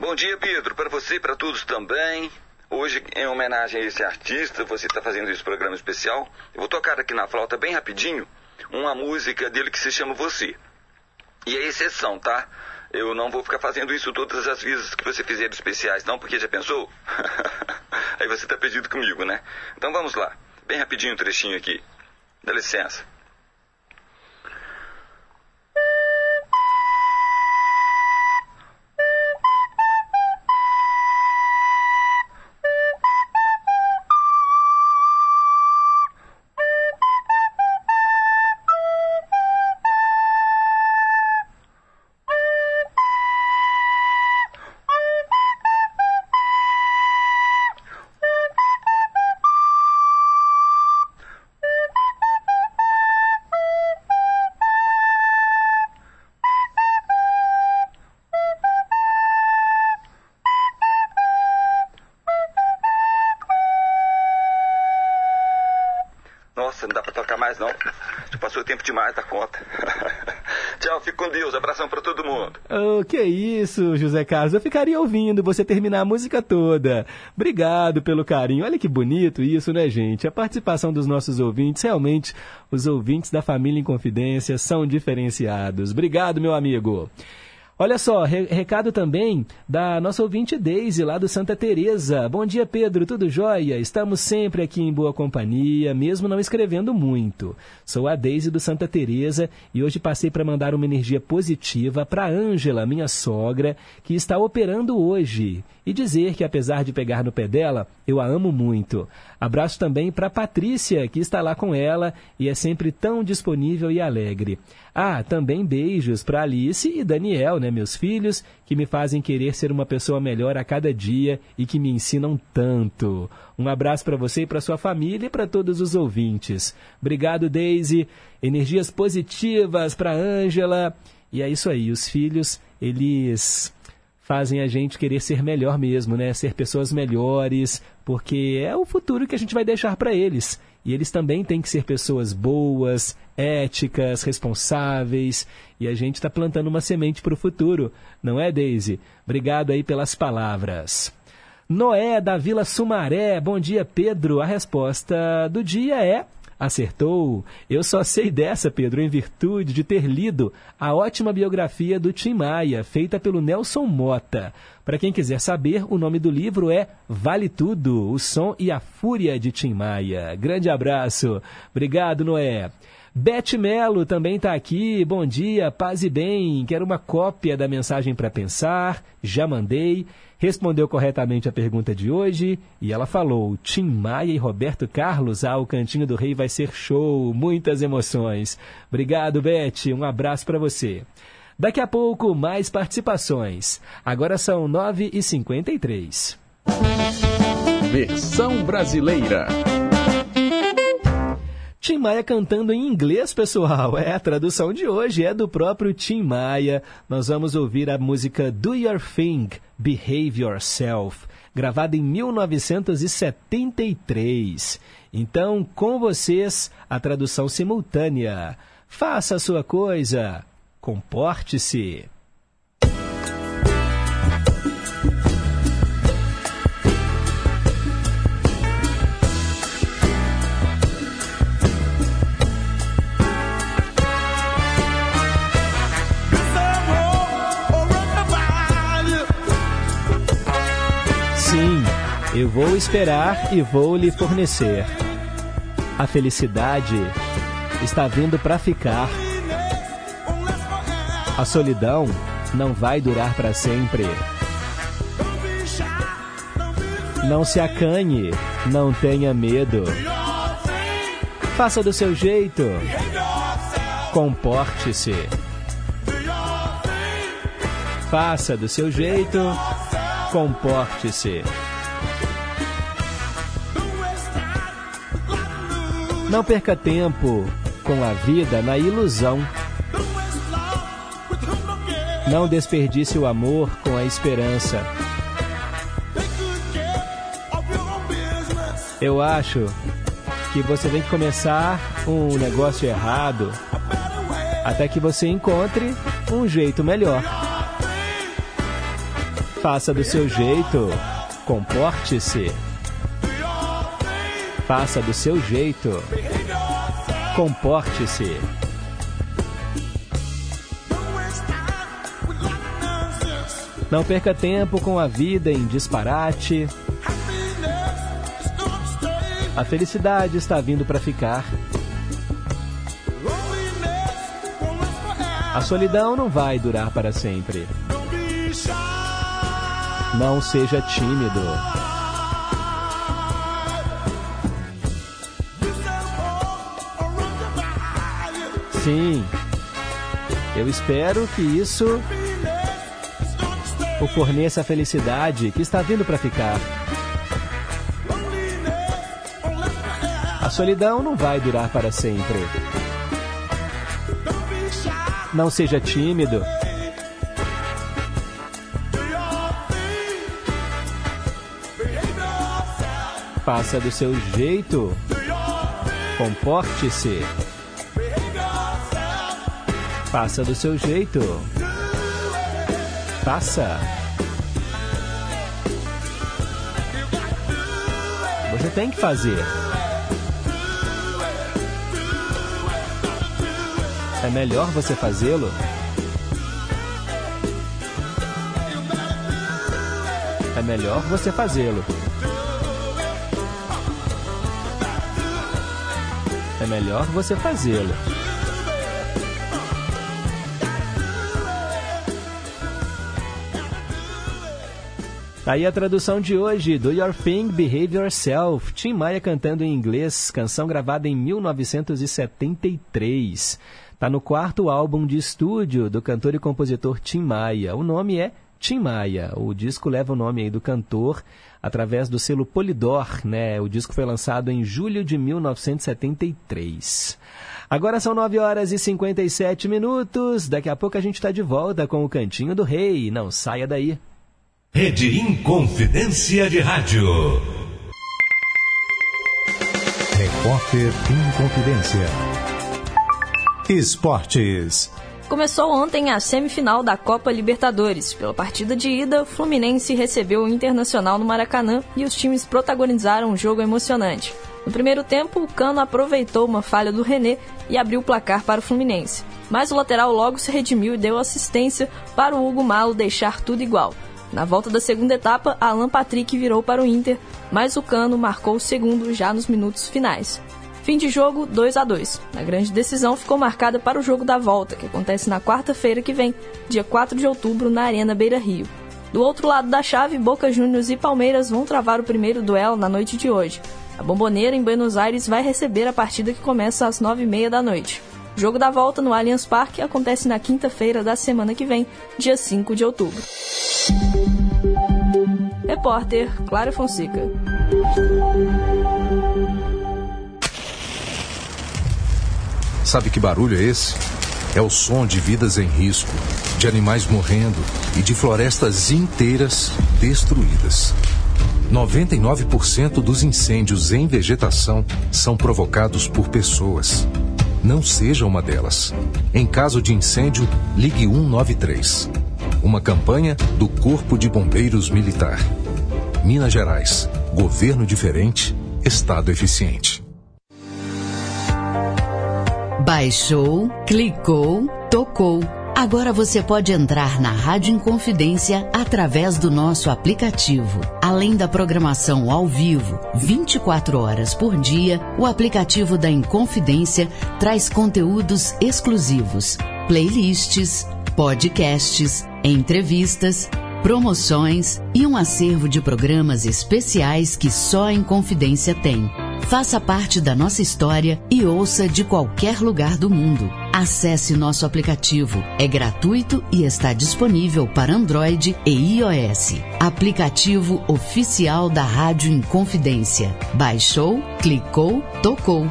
Bom dia, Pedro, para você e para todos também. Hoje, em homenagem a esse artista, você está fazendo esse programa especial. Eu vou tocar aqui na flauta bem rapidinho uma música dele que se chama Você. E é exceção, tá? Eu não vou ficar fazendo isso todas as vezes que você fizer especiais, não, porque já pensou? Aí você está perdido comigo, né? Então vamos lá. Bem rapidinho um trechinho aqui. Dá licença. Demais da conta. Tchau, fico com Deus. Abração para todo mundo. Oh, que isso, José Carlos. Eu ficaria ouvindo você terminar a música toda. Obrigado pelo carinho. Olha que bonito isso, né, gente? A participação dos nossos ouvintes, realmente, os ouvintes da Família em Confidência são diferenciados. Obrigado, meu amigo. Olha só, re recado também da nossa ouvinte Deise, lá do Santa Teresa. Bom dia, Pedro, tudo jóia? Estamos sempre aqui em boa companhia, mesmo não escrevendo muito. Sou a Deise do Santa Teresa e hoje passei para mandar uma energia positiva para Ângela, minha sogra, que está operando hoje, e dizer que apesar de pegar no pé dela, eu a amo muito. Abraço também para Patrícia, que está lá com ela e é sempre tão disponível e alegre. Ah, também beijos para Alice e Daniel, né, meus filhos, que me fazem querer ser uma pessoa melhor a cada dia e que me ensinam tanto. Um abraço para você e para sua família e para todos os ouvintes. Obrigado, Daisy. Energias positivas para Ângela. E é isso aí, os filhos, eles fazem a gente querer ser melhor mesmo, né? Ser pessoas melhores, porque é o futuro que a gente vai deixar para eles. E eles também têm que ser pessoas boas, éticas, responsáveis. E a gente está plantando uma semente para o futuro, não é, Daisy? Obrigado aí pelas palavras. Noé da Vila Sumaré, bom dia, Pedro. A resposta do dia é Acertou! Eu só sei dessa, Pedro, em virtude de ter lido a ótima biografia do Tim Maia, feita pelo Nelson Mota. Para quem quiser saber, o nome do livro é Vale Tudo, o som e a fúria de Tim Maia. Grande abraço. Obrigado, Noé. Beth Melo também está aqui. Bom dia, paz e bem. Quero uma cópia da mensagem para pensar. Já mandei respondeu corretamente a pergunta de hoje e ela falou: Tim Maia e Roberto Carlos, ah, o Cantinho do Rei vai ser show, muitas emoções. Obrigado, Beth, um abraço para você. Daqui a pouco, mais participações. Agora são 9h53. Versão brasileira. Tim Maia cantando em inglês, pessoal. É, a tradução de hoje é do próprio Tim Maia. Nós vamos ouvir a música Do Your Thing, Behave Yourself, gravada em 1973. Então, com vocês, a tradução simultânea. Faça a sua coisa, comporte-se. Esperar e vou lhe fornecer. A felicidade está vindo para ficar. A solidão não vai durar para sempre. Não se acanhe, não tenha medo. Faça do seu jeito. Comporte-se. Faça do seu jeito. Comporte-se. Não perca tempo com a vida na ilusão. Não desperdice o amor com a esperança. Eu acho que você tem que começar um negócio errado até que você encontre um jeito melhor. Faça do seu jeito, comporte-se. Faça do seu jeito, comporte-se. Não perca tempo com a vida em disparate. A felicidade está vindo para ficar. A solidão não vai durar para sempre. Não seja tímido. Sim, eu espero que isso o forneça a felicidade que está vindo para ficar. A solidão não vai durar para sempre. Não seja tímido. Faça do seu jeito. Comporte-se. Faça do seu jeito. Faça. Você tem que fazer. É melhor você fazê-lo. É melhor você fazê-lo. É melhor você fazê-lo. Tá aí a tradução de hoje, Do Your Thing, Behave Yourself. Tim Maia cantando em inglês, canção gravada em 1973. Tá no quarto álbum de estúdio do cantor e compositor Tim Maia. O nome é Tim Maia. O disco leva o nome aí do cantor através do selo Polydor, né? O disco foi lançado em julho de 1973. Agora são 9 horas e 57 minutos. Daqui a pouco a gente está de volta com o Cantinho do Rei. Não saia daí. Rede Inconfidência de Rádio. Repórter Inconfidência. Esportes. Começou ontem a semifinal da Copa Libertadores. Pela partida de ida, Fluminense recebeu o Internacional no Maracanã e os times protagonizaram um jogo emocionante. No primeiro tempo, o Cano aproveitou uma falha do René e abriu o placar para o Fluminense. Mas o lateral logo se redimiu e deu assistência para o Hugo Malo deixar tudo igual. Na volta da segunda etapa, Alan Patrick virou para o Inter, mas o Cano marcou o segundo já nos minutos finais. Fim de jogo 2 a 2. A grande decisão ficou marcada para o jogo da volta, que acontece na quarta-feira que vem, dia 4 de outubro, na Arena Beira Rio. Do outro lado da chave, Boca Juniors e Palmeiras vão travar o primeiro duelo na noite de hoje. A Bomboneira, em Buenos Aires, vai receber a partida que começa às 9h30 da noite. O jogo da volta no Allianz Parque acontece na quinta-feira da semana que vem, dia 5 de outubro. Repórter Clara Fonseca. Sabe que barulho é esse? É o som de vidas em risco, de animais morrendo e de florestas inteiras destruídas. 99% dos incêndios em vegetação são provocados por pessoas. Não seja uma delas. Em caso de incêndio, ligue 193. Uma campanha do Corpo de Bombeiros Militar. Minas Gerais. Governo diferente, Estado eficiente. Baixou, clicou, tocou. Agora você pode entrar na Rádio Inconfidência através do nosso aplicativo. Além da programação ao vivo, 24 horas por dia, o aplicativo da Inconfidência traz conteúdos exclusivos, playlists, podcasts, entrevistas, promoções e um acervo de programas especiais que só a Inconfidência tem. Faça parte da nossa história e ouça de qualquer lugar do mundo. Acesse nosso aplicativo. É gratuito e está disponível para Android e iOS. Aplicativo oficial da Rádio Inconfidência. Baixou, clicou, tocou.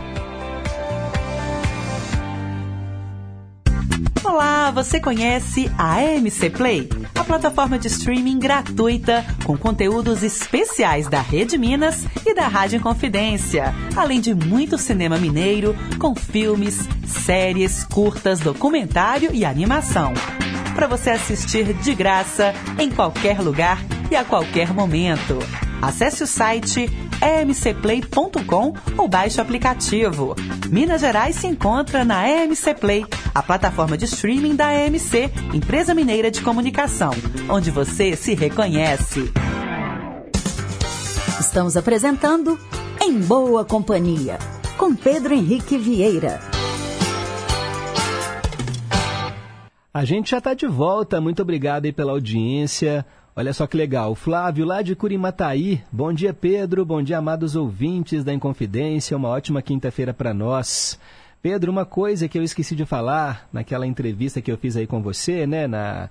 Você conhece a AMC Play? A plataforma de streaming gratuita com conteúdos especiais da Rede Minas e da Rádio Confidência, além de muito cinema mineiro com filmes, séries, curtas, documentário e animação. Para você assistir de graça em qualquer lugar e a qualquer momento. Acesse o site emcplay.com ou baixe o aplicativo. Minas Gerais se encontra na EMC Play, a plataforma de streaming da EMC, empresa mineira de comunicação, onde você se reconhece. Estamos apresentando Em Boa Companhia, com Pedro Henrique Vieira. A gente já está de volta, muito obrigado aí pela audiência. Olha só que legal. Flávio, lá de Curimataí. Bom dia, Pedro. Bom dia, amados ouvintes da Inconfidência. Uma ótima quinta-feira para nós. Pedro, uma coisa que eu esqueci de falar naquela entrevista que eu fiz aí com você, né? Na...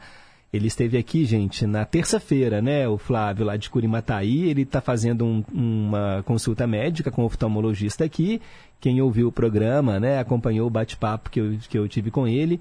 Ele esteve aqui, gente, na terça-feira, né? O Flávio, lá de Curimataí. Ele está fazendo um, uma consulta médica com o oftalmologista aqui. Quem ouviu o programa, né? Acompanhou o bate-papo que eu, que eu tive com ele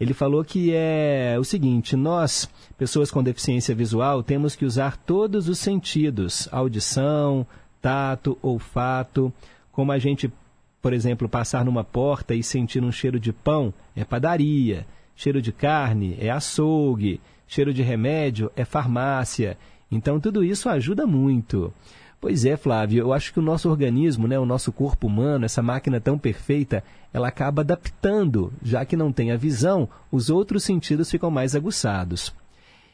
ele falou que é o seguinte: nós, pessoas com deficiência visual, temos que usar todos os sentidos, audição, tato, olfato. Como a gente, por exemplo, passar numa porta e sentir um cheiro de pão é padaria, cheiro de carne é açougue, cheiro de remédio é farmácia. Então tudo isso ajuda muito. Pois é, Flávio, eu acho que o nosso organismo, né, o nosso corpo humano, essa máquina tão perfeita, ela acaba adaptando, já que não tem a visão, os outros sentidos ficam mais aguçados.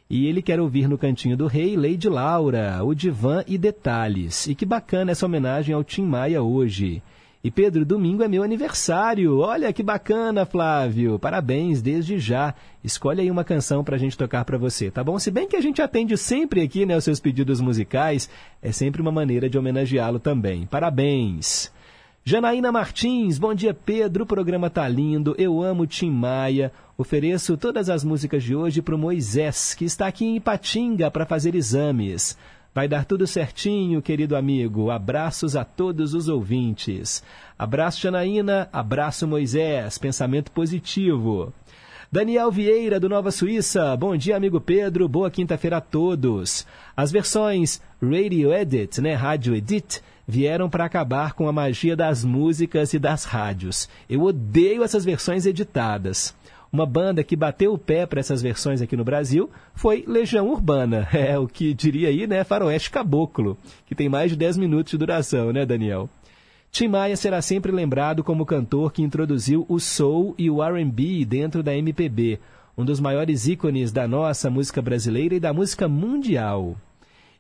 E ele quer ouvir no Cantinho do Rei Lady Laura, o Divã e Detalhes. E que bacana essa homenagem ao Tim Maia hoje. E Pedro, domingo é meu aniversário. Olha que bacana, Flávio. Parabéns desde já. Escolhe aí uma canção para a gente tocar para você, tá bom? Se bem que a gente atende sempre aqui, né, os seus pedidos musicais, é sempre uma maneira de homenageá-lo também. Parabéns. Janaína Martins, bom dia Pedro, o programa tá lindo, eu amo Tim Maia, ofereço todas as músicas de hoje para o Moisés, que está aqui em Ipatinga para fazer exames. Vai dar tudo certinho, querido amigo. Abraços a todos os ouvintes. Abraço, Janaína. Abraço, Moisés. Pensamento positivo. Daniel Vieira, do Nova Suíça. Bom dia, amigo Pedro. Boa quinta-feira a todos. As versões Radio Edit, né, Rádio Edit, vieram para acabar com a magia das músicas e das rádios. Eu odeio essas versões editadas. Uma banda que bateu o pé para essas versões aqui no Brasil foi Legião Urbana. É o que diria aí, né, Faroeste Caboclo, que tem mais de 10 minutos de duração, né, Daniel? Tim Maia será sempre lembrado como cantor que introduziu o soul e o R&B dentro da MPB, um dos maiores ícones da nossa música brasileira e da música mundial.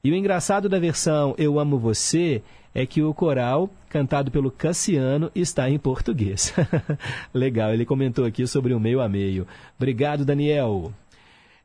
E o engraçado da versão Eu Amo Você é que o coral, cantado pelo Cassiano, está em português. Legal, ele comentou aqui sobre o meio a meio. Obrigado, Daniel.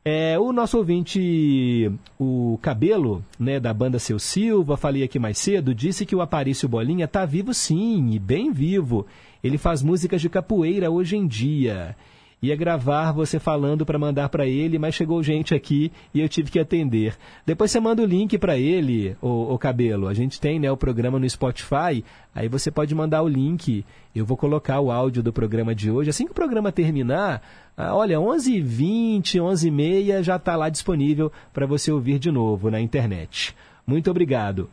É, o nosso ouvinte, o Cabelo, né, da banda Seu Silva, falei aqui mais cedo, disse que o Aparício Bolinha está vivo sim, e bem vivo. Ele faz músicas de capoeira hoje em dia. Ia gravar você falando para mandar para ele, mas chegou gente aqui e eu tive que atender. Depois você manda o link para ele, o, o Cabelo. A gente tem né, o programa no Spotify, aí você pode mandar o link. Eu vou colocar o áudio do programa de hoje. Assim que o programa terminar, ah, olha, 11h20, 11h30 já está lá disponível para você ouvir de novo na internet. Muito obrigado.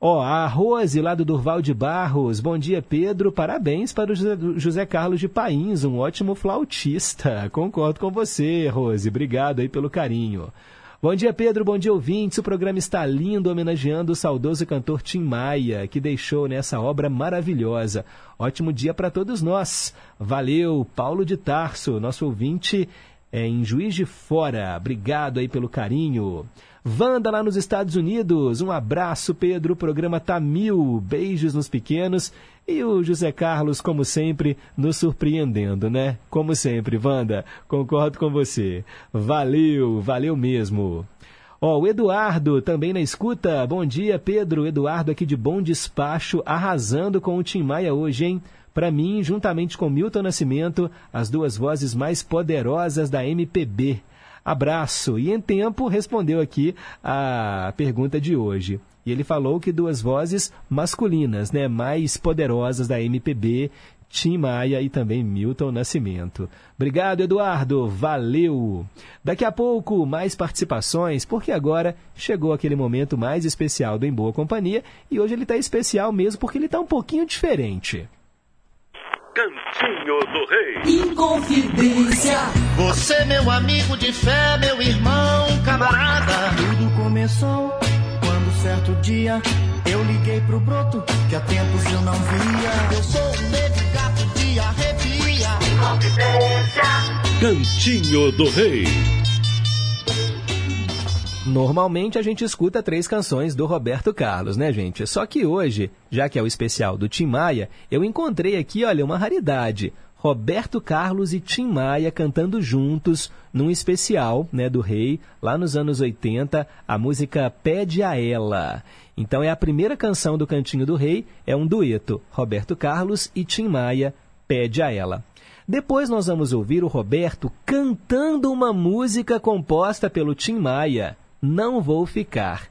Ó, oh, a Rose, lá do Durval de Barros. Bom dia, Pedro. Parabéns para o José Carlos de Pains, um ótimo flautista. Concordo com você, Rose. Obrigado aí pelo carinho. Bom dia, Pedro. Bom dia, ouvintes. O programa está lindo, homenageando o saudoso cantor Tim Maia, que deixou nessa obra maravilhosa. Ótimo dia para todos nós. Valeu, Paulo de Tarso, nosso ouvinte é, em Juiz de Fora. Obrigado aí pelo carinho. Wanda lá nos Estados Unidos. Um abraço, Pedro. O programa tá mil. Beijos nos pequenos. E o José Carlos, como sempre, nos surpreendendo, né? Como sempre, Wanda. Concordo com você. Valeu, valeu mesmo. Ó, oh, o Eduardo também na escuta. Bom dia, Pedro. Eduardo aqui de Bom Despacho, arrasando com o Tim Maia hoje, hein? Para mim, juntamente com Milton Nascimento, as duas vozes mais poderosas da MPB. Abraço. E em tempo respondeu aqui a pergunta de hoje. E ele falou que duas vozes masculinas, né, mais poderosas da MPB, Tim Maia e também Milton Nascimento. Obrigado, Eduardo. Valeu. Daqui a pouco, mais participações, porque agora chegou aquele momento mais especial do Em Boa Companhia e hoje ele está especial mesmo porque ele está um pouquinho diferente. Cantinho do Rei. Inconfidência. Você, meu amigo de fé, meu irmão, camarada. Tudo começou quando certo dia eu liguei pro broto que há tempos eu não via. Eu sou um negro gato de arrepia. Inconfidência. Cantinho do Rei. Normalmente a gente escuta três canções do Roberto Carlos, né, gente? Só que hoje, já que é o especial do Tim Maia, eu encontrei aqui, olha, uma raridade. Roberto Carlos e Tim Maia cantando juntos num especial né, do Rei, lá nos anos 80, a música Pede a Ela. Então é a primeira canção do Cantinho do Rei, é um dueto, Roberto Carlos e Tim Maia, Pede a Ela. Depois nós vamos ouvir o Roberto cantando uma música composta pelo Tim Maia, não Vou Ficar.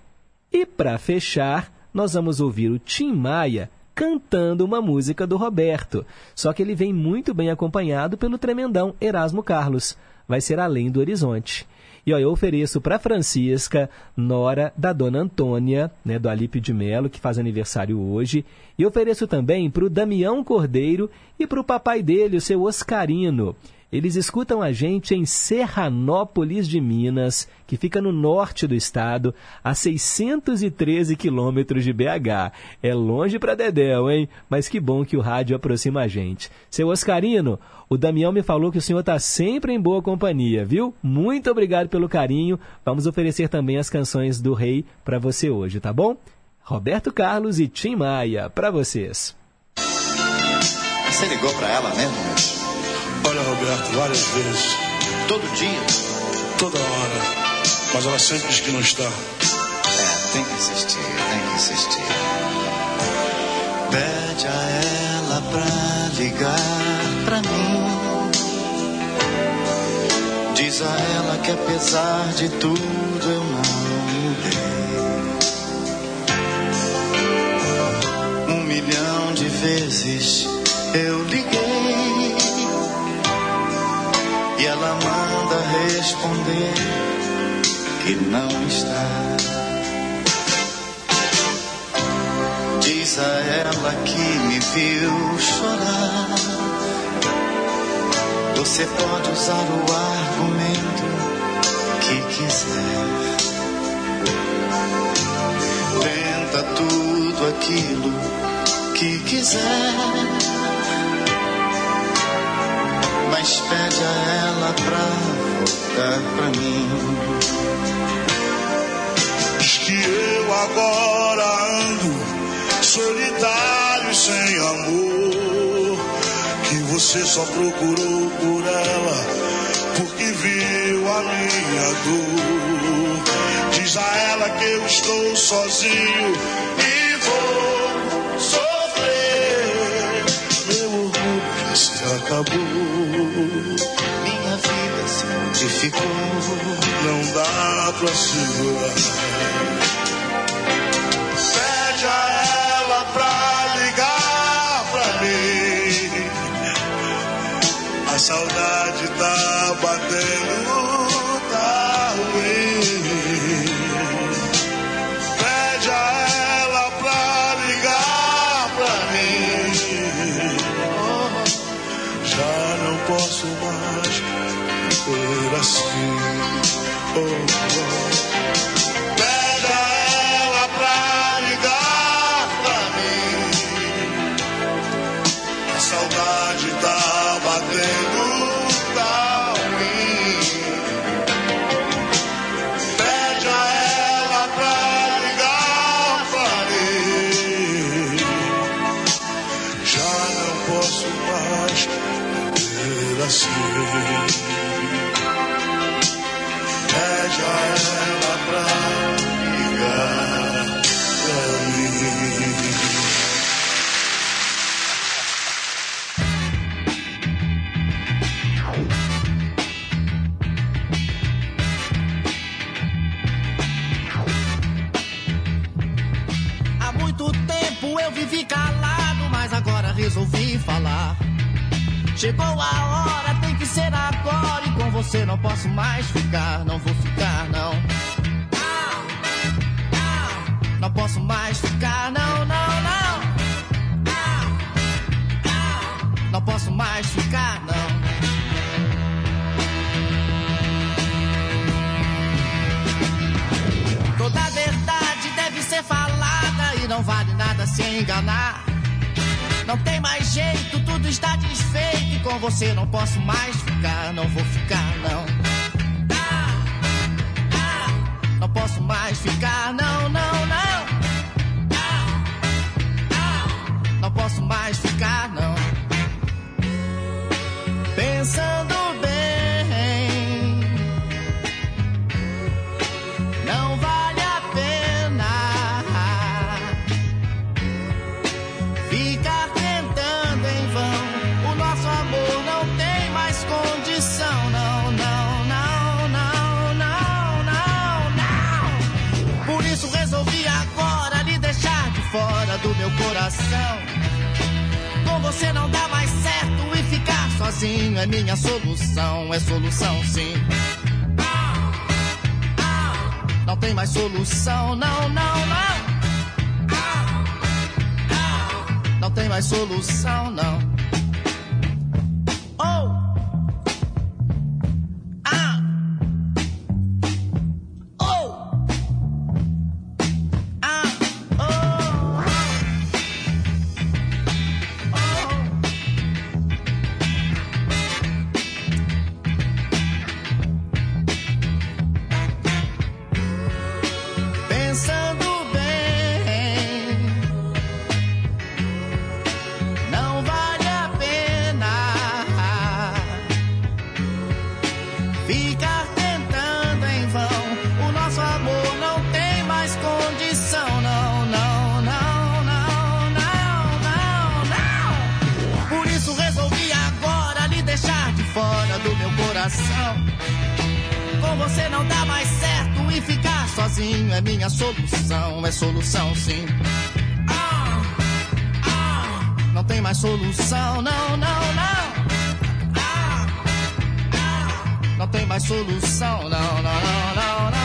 E para fechar, nós vamos ouvir o Tim Maia cantando uma música do Roberto. Só que ele vem muito bem acompanhado pelo tremendão Erasmo Carlos. Vai ser Além do Horizonte. E ó, eu ofereço para Francisca, nora da dona Antônia, né, do Alípio de Melo, que faz aniversário hoje. E ofereço também para o Damião Cordeiro e para o papai dele, o seu Oscarino. Eles escutam a gente em Serranópolis de Minas, que fica no norte do estado, a 613 quilômetros de BH. É longe para Dedéu, hein? Mas que bom que o rádio aproxima a gente. Seu Oscarino, o Damião me falou que o senhor está sempre em boa companhia, viu? Muito obrigado pelo carinho. Vamos oferecer também as canções do Rei para você hoje, tá bom? Roberto Carlos e Tim Maia, para vocês. Você ligou para ela mesmo? Olha, Roberto, várias vezes. Todo dia? Toda hora. Mas ela sempre diz que não está. É, tem que insistir, tem que insistir. Pede a ela pra ligar pra mim. Diz a ela que apesar de tudo eu não mudei. Um milhão de vezes eu liguei responder que não está. Diz a ela que me viu chorar. Você pode usar o argumento que quiser. Tenta tudo aquilo que quiser mas pede a ela pra voltar pra mim. Diz que eu agora ando solitário sem amor. Que você só procurou por ela porque viu a minha dor. Diz a ela que eu estou sozinho e vou sofrer. Meu orgulho já se acabou. Que ficou não dá pra segurar. Pede a ela pra ligar pra mim. A saudade tá batendo, resolvi falar. Chegou a hora, tem que ser agora. E com você não posso mais ficar, não vou ficar, não. Não posso mais ficar, não, não, não. Não posso mais ficar, não. Toda verdade deve ser falada e não vale nada se enganar. Não tem mais jeito, tudo está desfeito e com você não posso mais ficar, não vou ficar, não. Não posso mais ficar, não, não, não. Não posso mais ficar, não. Pensando sozinho é minha solução, é solução sim. Não tem mais solução, não, não, não. Não tem mais solução, não. Coração. Com você não dá mais certo e ficar sozinho é minha solução, é solução sim. Ah, ah, não tem mais solução, não, não, não. Ah, ah, não tem mais solução, não, não, não, não, não.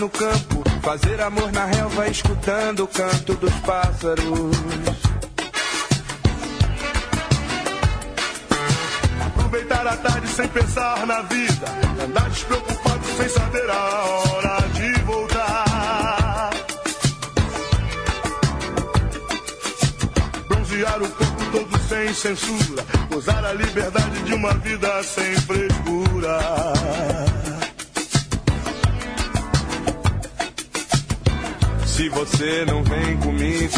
No campo, fazer amor na relva, escutando o canto dos pássaros. a tarde sem pensar na vida, andar despreocupado sem saber a hora de voltar. Bronzear o corpo todo sem censura, usar a liberdade de uma vida sem frescura. Você não vem comigo,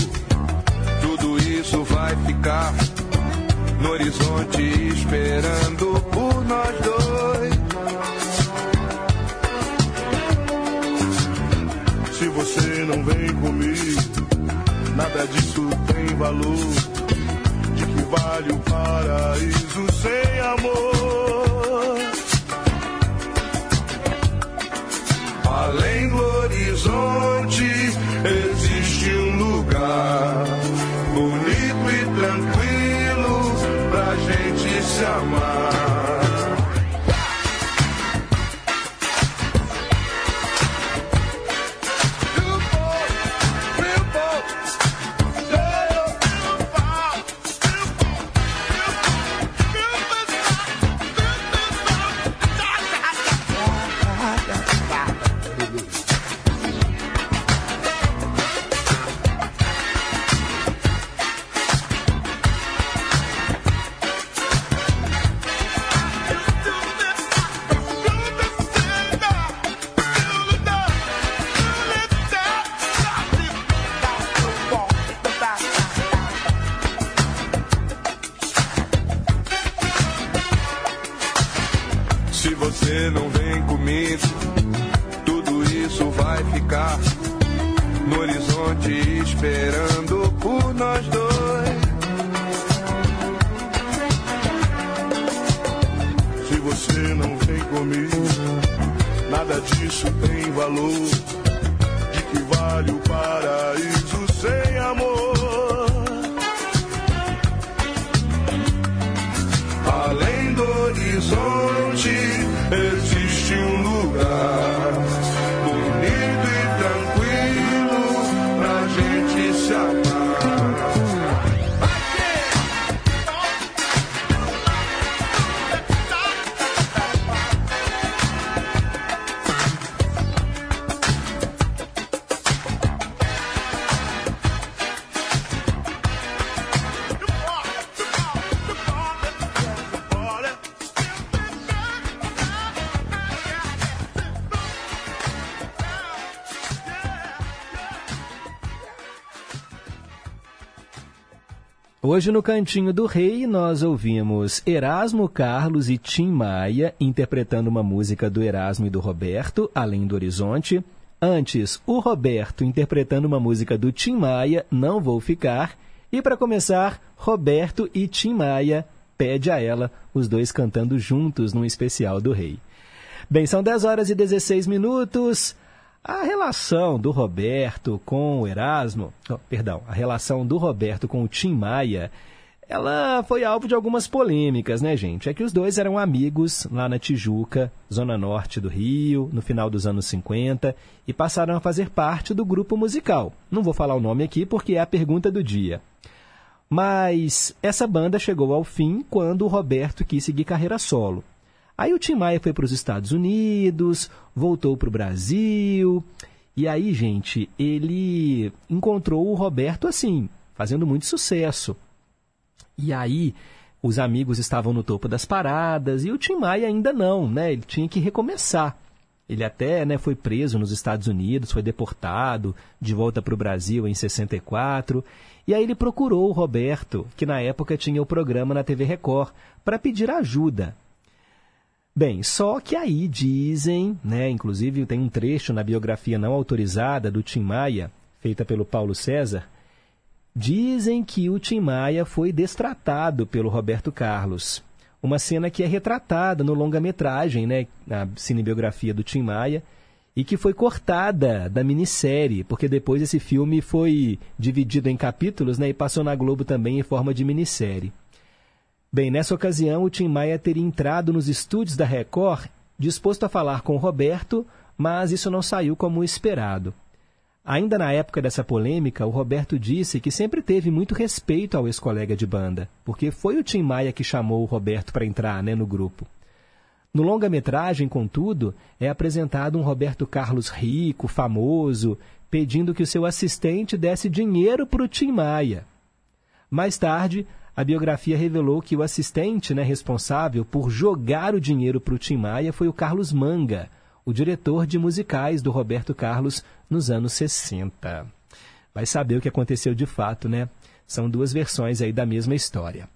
tudo isso vai ficar no horizonte esperando por nós dois. Se você não vem comigo, nada disso tem valor. De que vale o paraíso sem amor? Além do horizonte nada disso tem valor. De que vale o paraíso Hoje no Cantinho do Rei nós ouvimos Erasmo Carlos e Tim Maia interpretando uma música do Erasmo e do Roberto, Além do Horizonte. Antes, o Roberto interpretando uma música do Tim Maia, Não Vou Ficar. E para começar, Roberto e Tim Maia, Pede a Ela, os dois cantando juntos num especial do Rei. Bem, são 10 horas e 16 minutos. A relação do Roberto com o Erasmo, oh, perdão, a relação do Roberto com o Tim Maia, ela foi alvo de algumas polêmicas, né, gente? É que os dois eram amigos lá na Tijuca, zona norte do Rio, no final dos anos 50, e passaram a fazer parte do grupo musical. Não vou falar o nome aqui porque é a pergunta do dia. Mas essa banda chegou ao fim quando o Roberto quis seguir carreira solo. Aí o Tim Maia foi para os Estados Unidos, voltou para o Brasil, e aí, gente, ele encontrou o Roberto assim, fazendo muito sucesso. E aí, os amigos estavam no topo das paradas, e o Tim Maia ainda não, né? Ele tinha que recomeçar. Ele até né, foi preso nos Estados Unidos, foi deportado, de volta para o Brasil em 64. E aí ele procurou o Roberto, que na época tinha o programa na TV Record, para pedir ajuda. Bem, só que aí dizem, né, inclusive tem um trecho na biografia não autorizada do Tim Maia, feita pelo Paulo César, dizem que o Tim Maia foi destratado pelo Roberto Carlos. Uma cena que é retratada no longa-metragem, né, na cinebiografia do Tim Maia, e que foi cortada da minissérie, porque depois esse filme foi dividido em capítulos né, e passou na Globo também em forma de minissérie. Bem, nessa ocasião, o Tim Maia teria entrado nos estúdios da Record disposto a falar com Roberto, mas isso não saiu como esperado. Ainda na época dessa polêmica, o Roberto disse que sempre teve muito respeito ao ex-colega de banda, porque foi o Tim Maia que chamou o Roberto para entrar né, no grupo. No longa-metragem, contudo, é apresentado um Roberto Carlos rico, famoso, pedindo que o seu assistente desse dinheiro para o Tim Maia. Mais tarde, a biografia revelou que o assistente né, responsável por jogar o dinheiro para o Tim Maia foi o Carlos Manga, o diretor de musicais do Roberto Carlos nos anos 60. Vai saber o que aconteceu de fato, né? São duas versões aí da mesma história.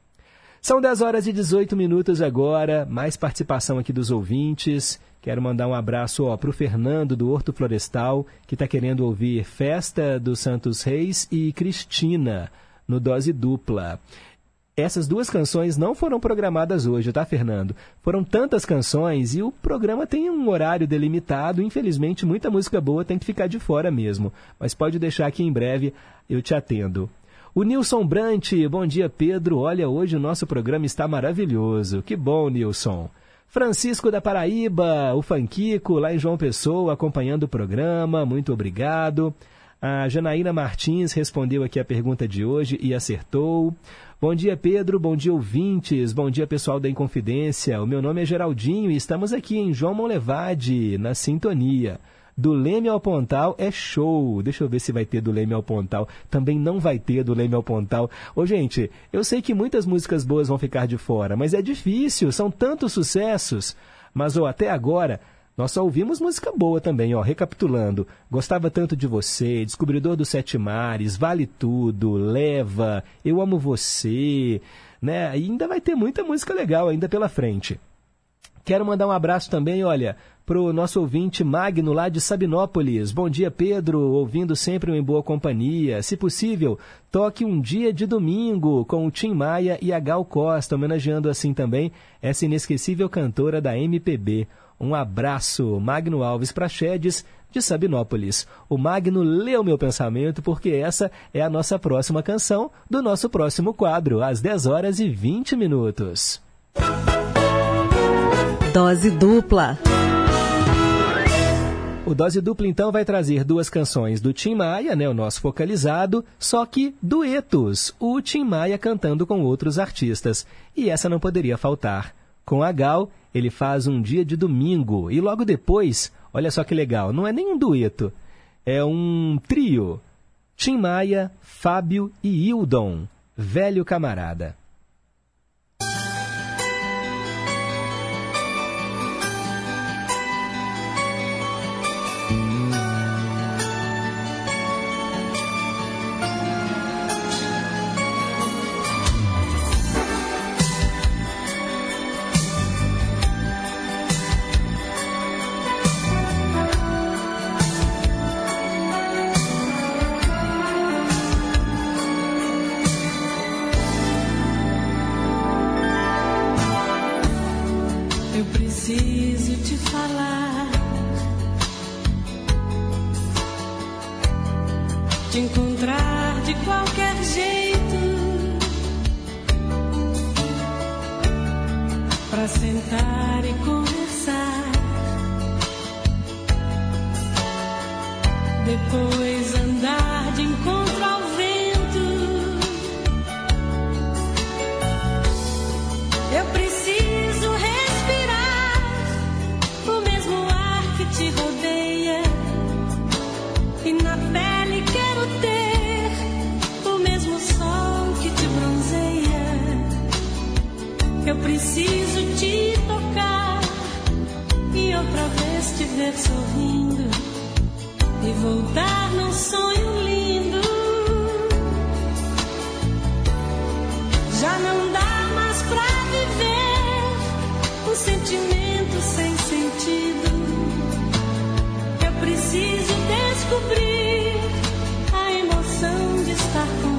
São 10 horas e 18 minutos agora, mais participação aqui dos ouvintes. Quero mandar um abraço para o Fernando do Horto Florestal, que está querendo ouvir Festa dos Santos Reis e Cristina, no Dose Dupla. Essas duas canções não foram programadas hoje, tá, Fernando? Foram tantas canções e o programa tem um horário delimitado. Infelizmente, muita música boa tem que ficar de fora mesmo. Mas pode deixar que em breve eu te atendo. O Nilson Brant, bom dia, Pedro. Olha, hoje o nosso programa está maravilhoso. Que bom, Nilson. Francisco da Paraíba, o Fanquico, lá em João Pessoa, acompanhando o programa. Muito obrigado. A Janaína Martins respondeu aqui a pergunta de hoje e acertou. Bom dia, Pedro. Bom dia, ouvintes. Bom dia, pessoal da Inconfidência. O meu nome é Geraldinho e estamos aqui em João Monlevade, na sintonia. Do Leme ao Pontal é show. Deixa eu ver se vai ter do Leme ao Pontal. Também não vai ter do Leme ao Pontal. Ô, gente, eu sei que muitas músicas boas vão ficar de fora, mas é difícil, são tantos sucessos. Mas, ó, até agora, nós só ouvimos música boa também, ó. Recapitulando. Gostava tanto de você, Descobridor dos Sete Mares, Vale Tudo, Leva, Eu Amo Você, né? E ainda vai ter muita música legal ainda pela frente. Quero mandar um abraço também, olha, pro nosso ouvinte Magno lá de Sabinópolis. Bom dia, Pedro, ouvindo sempre Em Boa Companhia. Se possível, toque um dia de domingo com o Tim Maia e a Gal Costa, homenageando assim também essa inesquecível cantora da MPB. Um abraço, Magno Alves Prachedes, de Sabinópolis. O Magno leu meu pensamento porque essa é a nossa próxima canção do nosso próximo quadro, às 10 horas e 20 minutos. Dose dupla. O Dose Dupla, então, vai trazer duas canções do Tim Maia, né, o nosso focalizado, só que duetos, o Tim Maia cantando com outros artistas. E essa não poderia faltar. Com a Gal, ele faz um dia de domingo e logo depois, olha só que legal, não é nem um dueto, é um trio. Tim Maia, Fábio e Hildon, velho camarada. ver sorrindo e voltar num sonho lindo. Já não dá mais pra viver um sentimento sem sentido. Eu preciso descobrir a emoção de estar com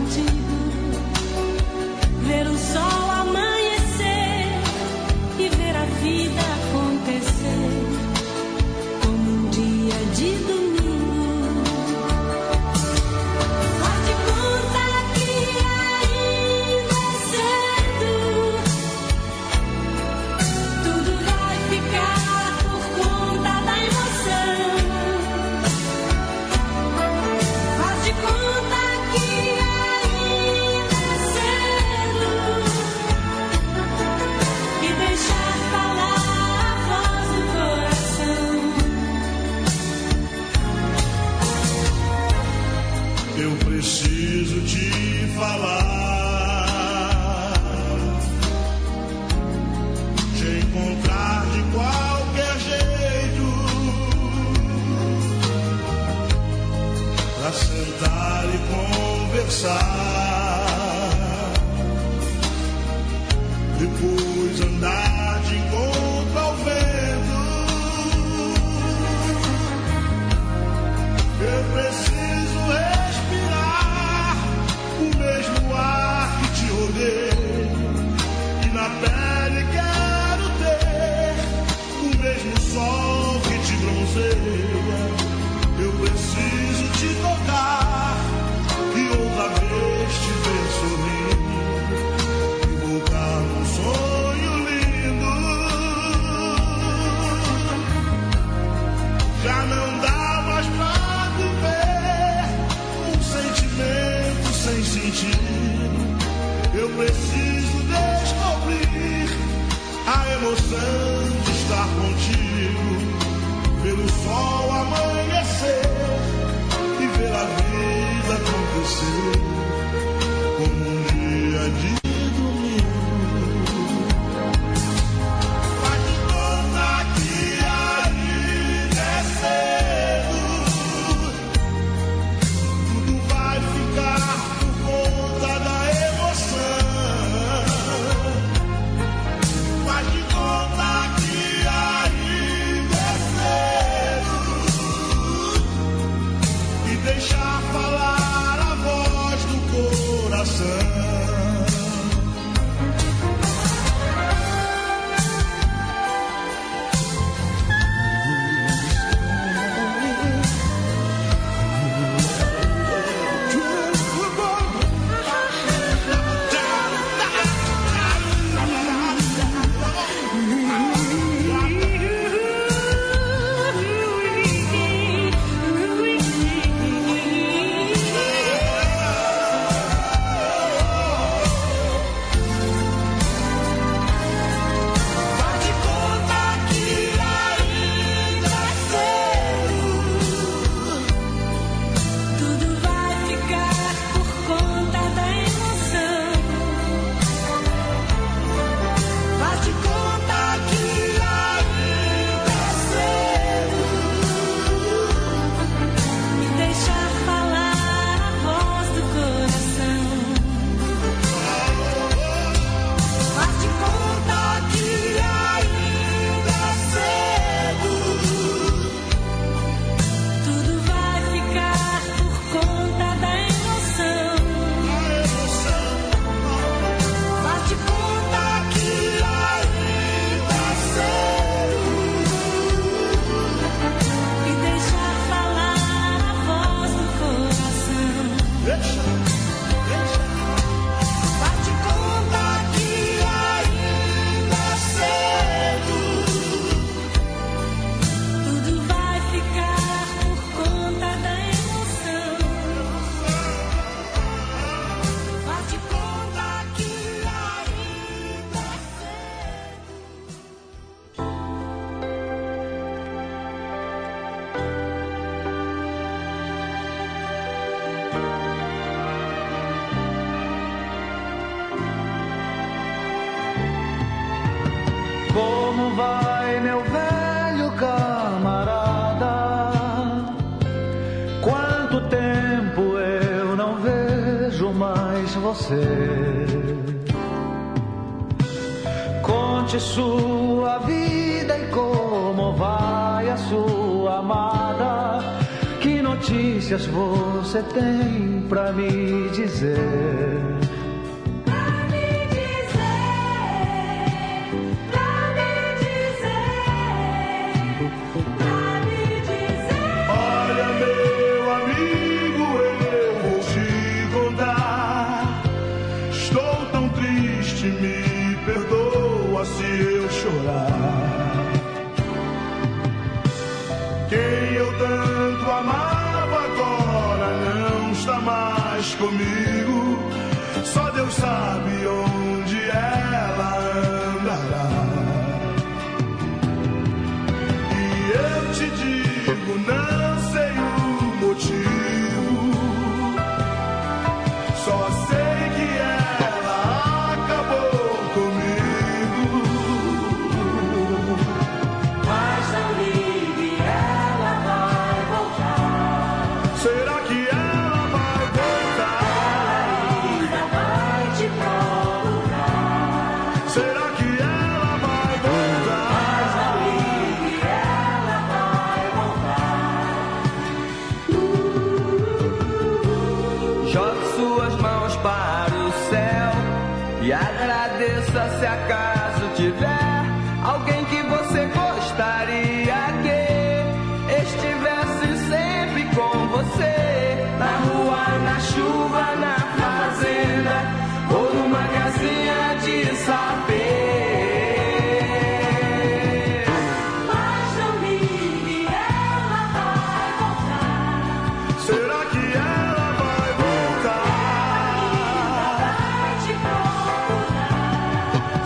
você tem pra me dizer?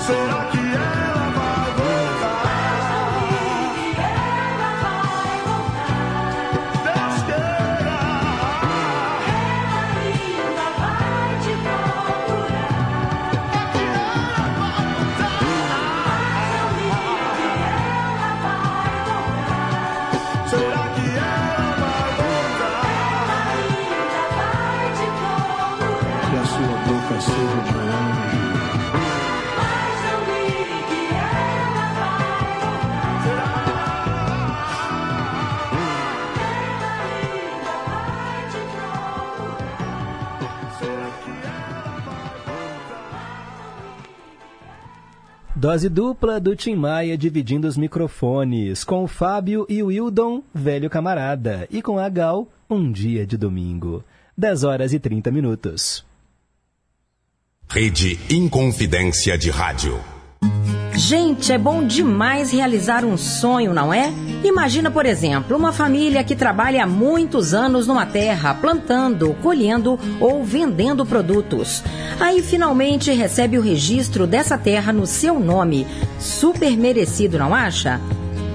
¿Será que Dose dupla do Tim Maia dividindo os microfones, com o Fábio e o Wildon, velho camarada, e com a Gal, um dia de domingo. 10 horas e 30 minutos. Rede Inconfidência de Rádio. Gente, é bom demais realizar um sonho, não é? Imagina, por exemplo, uma família que trabalha há muitos anos numa terra, plantando, colhendo ou vendendo produtos. Aí finalmente recebe o registro dessa terra no seu nome. Super merecido, não acha?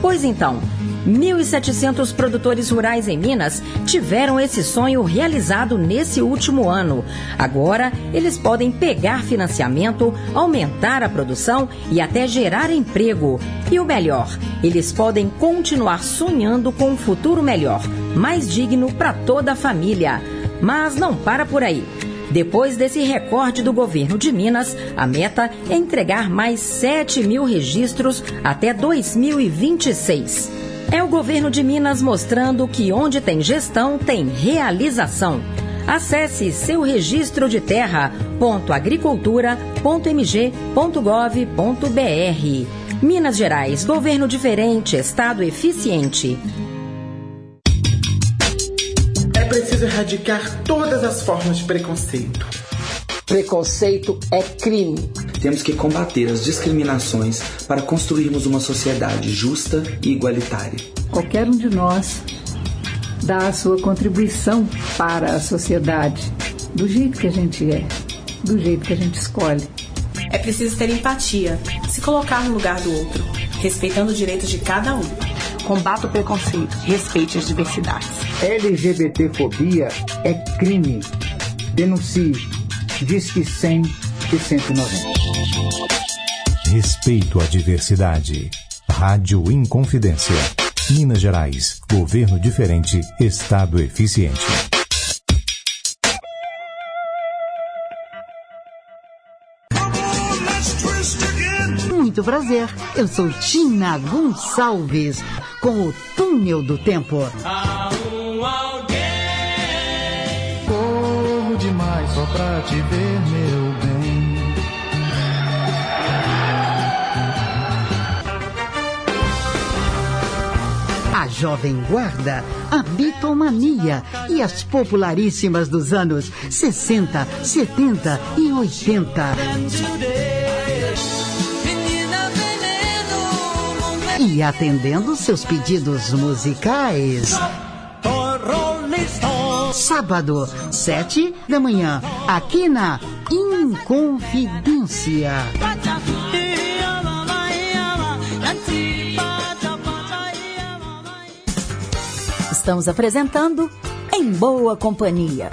Pois então, 1.700 produtores rurais em Minas tiveram esse sonho realizado nesse último ano. Agora, eles podem pegar financiamento, aumentar a produção e até gerar emprego. E o melhor, eles podem continuar sonhando com um futuro melhor, mais digno para toda a família. Mas não para por aí. Depois desse recorde do governo de Minas, a meta é entregar mais 7 mil registros até 2026. É o governo de Minas mostrando que onde tem gestão, tem realização. Acesse seu registro de terra.agricultura.mg.gov.br. Minas Gerais, governo diferente, estado eficiente. É preciso erradicar todas as formas de preconceito. Preconceito é crime. Temos que combater as discriminações para construirmos uma sociedade justa e igualitária. Qualquer um de nós dá a sua contribuição para a sociedade, do jeito que a gente é, do jeito que a gente escolhe. É preciso ter empatia, se colocar no lugar do outro, respeitando os direitos de cada um. Combata o preconceito, respeite as diversidades. LGBTfobia é crime. Denuncie. Diz que 100 e 190. Respeito à diversidade. Rádio Inconfidência. Minas Gerais. Governo diferente. Estado eficiente. Muito prazer. Eu sou Tina Gonçalves com o Túnel do Tempo. Corro demais pra te ver, meu bem. A Jovem Guarda, a Bitomania e as popularíssimas dos anos 60, 70 e 80. E atendendo seus pedidos musicais. Sábado, sete da manhã, aqui na Inconfidência. Estamos apresentando Em Boa Companhia.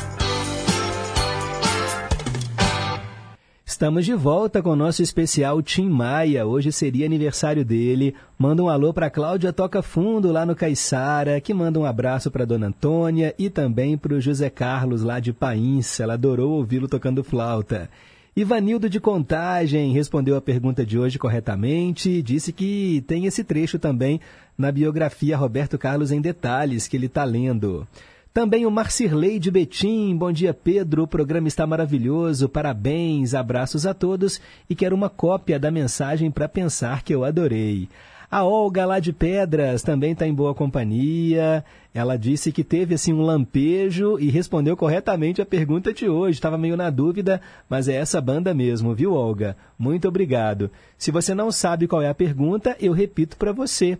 Estamos de volta com o nosso especial Tim Maia. Hoje seria aniversário dele. Manda um alô para Cláudia Toca Fundo lá no Caiçara, que manda um abraço para Dona Antônia e também para o José Carlos lá de Pains. Ela adorou ouvi-lo tocando flauta. Ivanildo de Contagem respondeu a pergunta de hoje corretamente, disse que tem esse trecho também na biografia Roberto Carlos em detalhes que ele está lendo. Também o Marcirley de Betim. Bom dia, Pedro. O programa está maravilhoso. Parabéns, abraços a todos e quero uma cópia da mensagem para pensar que eu adorei. A Olga lá de Pedras também está em boa companhia. Ela disse que teve assim um lampejo e respondeu corretamente a pergunta de hoje. Estava meio na dúvida, mas é essa banda mesmo, viu, Olga? Muito obrigado. Se você não sabe qual é a pergunta, eu repito para você.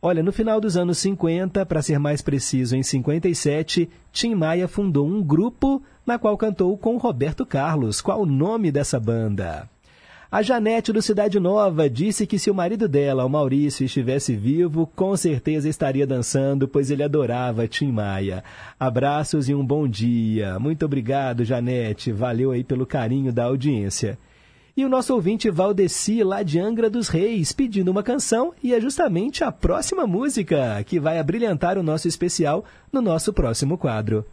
Olha, no final dos anos 50, para ser mais preciso, em 57, Tim Maia fundou um grupo na qual cantou com Roberto Carlos. Qual o nome dessa banda? A Janete do Cidade Nova disse que se o marido dela, o Maurício, estivesse vivo, com certeza estaria dançando, pois ele adorava Tim Maia. Abraços e um bom dia. Muito obrigado, Janete. Valeu aí pelo carinho da audiência. E o nosso ouvinte Valdeci, lá de Angra dos Reis, pedindo uma canção e é justamente a próxima música que vai abrilhantar o nosso especial no nosso próximo quadro.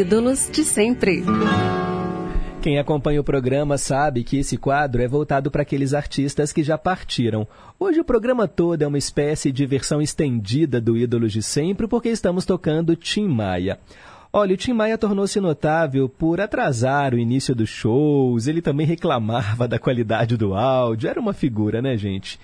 Ídolos de sempre. Quem acompanha o programa sabe que esse quadro é voltado para aqueles artistas que já partiram. Hoje o programa todo é uma espécie de versão estendida do Ídolos de Sempre, porque estamos tocando Tim Maia. Olha, o Tim Maia tornou-se notável por atrasar o início dos shows, ele também reclamava da qualidade do áudio, era uma figura, né, gente?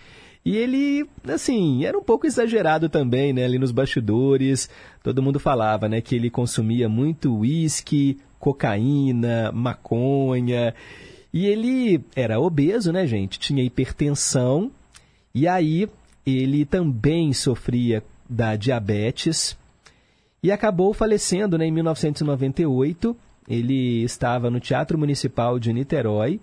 E ele, assim, era um pouco exagerado também, né, ali nos bastidores. Todo mundo falava, né, que ele consumia muito uísque, cocaína, maconha. E ele era obeso, né, gente? Tinha hipertensão. E aí ele também sofria da diabetes e acabou falecendo, né, em 1998. Ele estava no Teatro Municipal de Niterói.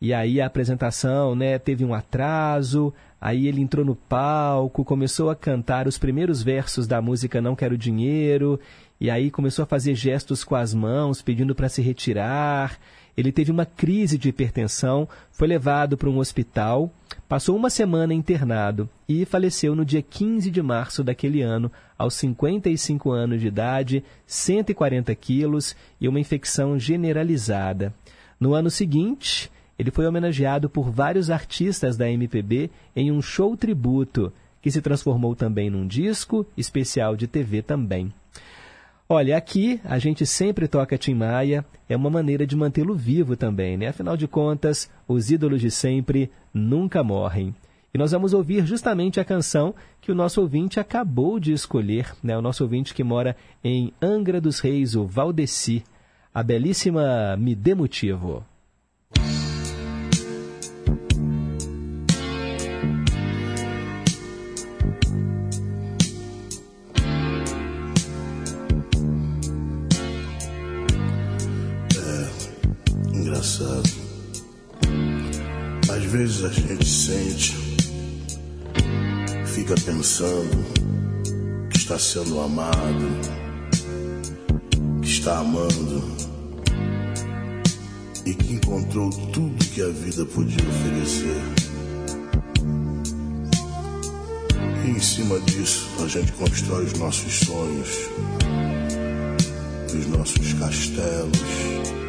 E aí a apresentação, né, teve um atraso. Aí ele entrou no palco, começou a cantar os primeiros versos da música Não Quero Dinheiro, e aí começou a fazer gestos com as mãos, pedindo para se retirar. Ele teve uma crise de hipertensão, foi levado para um hospital, passou uma semana internado e faleceu no dia 15 de março daquele ano, aos 55 anos de idade, 140 quilos e uma infecção generalizada. No ano seguinte, ele foi homenageado por vários artistas da MPB em um show tributo, que se transformou também num disco especial de TV também. Olha, aqui a gente sempre toca Tim Maia, é uma maneira de mantê-lo vivo também, né? Afinal de contas, os ídolos de sempre nunca morrem. E nós vamos ouvir justamente a canção que o nosso ouvinte acabou de escolher, né? O nosso ouvinte que mora em Angra dos Reis, o Valdeci. A belíssima Me Dê Motivo. Engraçado. Às vezes a gente sente, fica pensando que está sendo amado, que está amando e que encontrou tudo que a vida podia oferecer. E em cima disso a gente constrói os nossos sonhos, os nossos castelos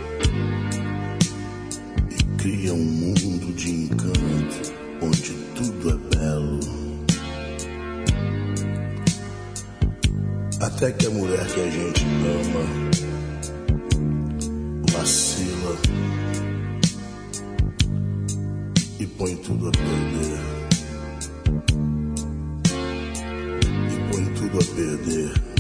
cria um mundo de encanto onde tudo é belo. Até que a mulher que a gente ama vacila e põe tudo a perder. E põe tudo a perder.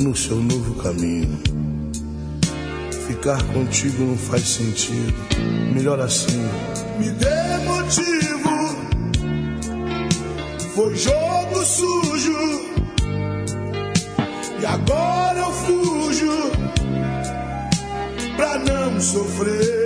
No seu novo caminho. Ficar contigo não faz sentido. Melhor assim. Me dê motivo. Foi jogo sujo. E agora eu fujo pra não sofrer.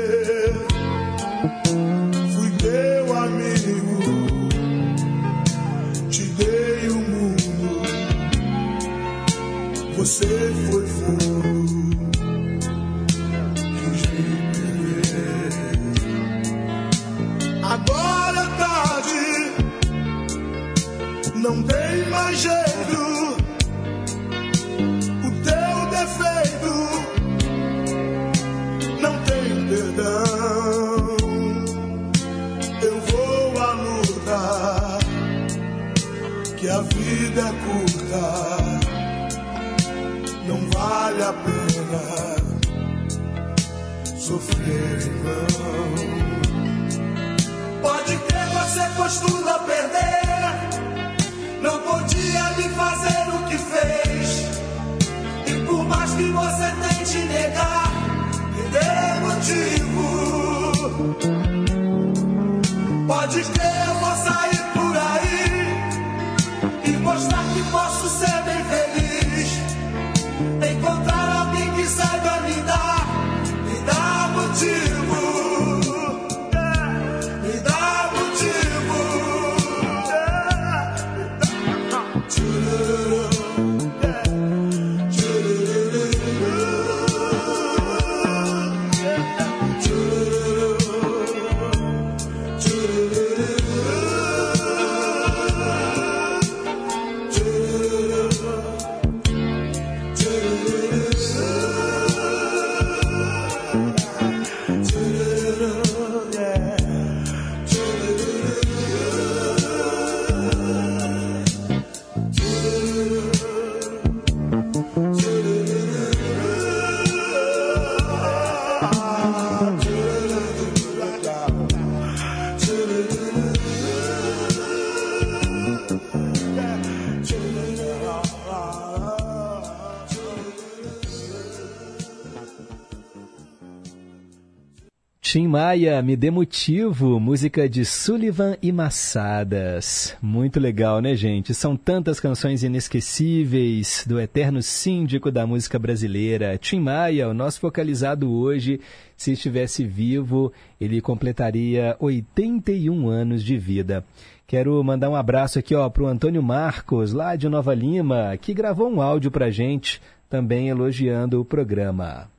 Maia, Me Dê Motivo, música de Sullivan e Massadas. Muito legal, né, gente? São tantas canções inesquecíveis do eterno síndico da música brasileira. Tim Maia, o nosso focalizado hoje, se estivesse vivo, ele completaria 81 anos de vida. Quero mandar um abraço aqui ó, para o Antônio Marcos, lá de Nova Lima, que gravou um áudio para gente, também elogiando o programa.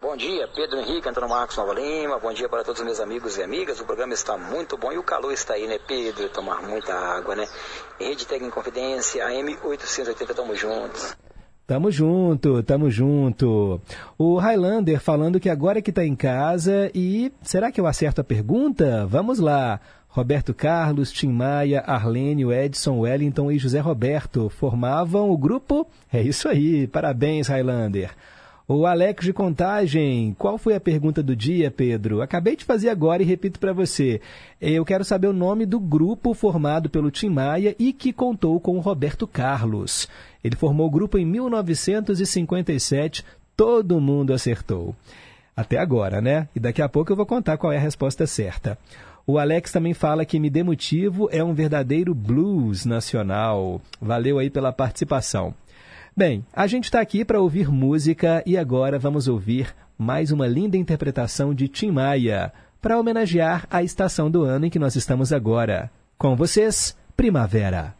Bom dia, Pedro Henrique, Antônio Marcos Nova Lima. Bom dia para todos os meus amigos e amigas. O programa está muito bom e o calor está aí, né, Pedro? Tomar muita água, né? Rede Técnica Confidência, AM 880, tamo juntos. Tamo junto, tamo junto. O Highlander falando que agora que tá em casa e será que eu acerto a pergunta? Vamos lá. Roberto Carlos, Tim Maia, Arlênio, Edson, Wellington e José Roberto formavam o grupo? É isso aí, parabéns, Highlander. O Alex de Contagem, qual foi a pergunta do dia, Pedro? Acabei de fazer agora e repito para você. Eu quero saber o nome do grupo formado pelo Tim Maia e que contou com o Roberto Carlos. Ele formou o grupo em 1957, todo mundo acertou. Até agora, né? E daqui a pouco eu vou contar qual é a resposta certa. O Alex também fala que Me Dê Motivo é um verdadeiro blues nacional. Valeu aí pela participação. Bem, a gente está aqui para ouvir música e agora vamos ouvir mais uma linda interpretação de Tim Maia para homenagear a estação do ano em que nós estamos agora. Com vocês, Primavera.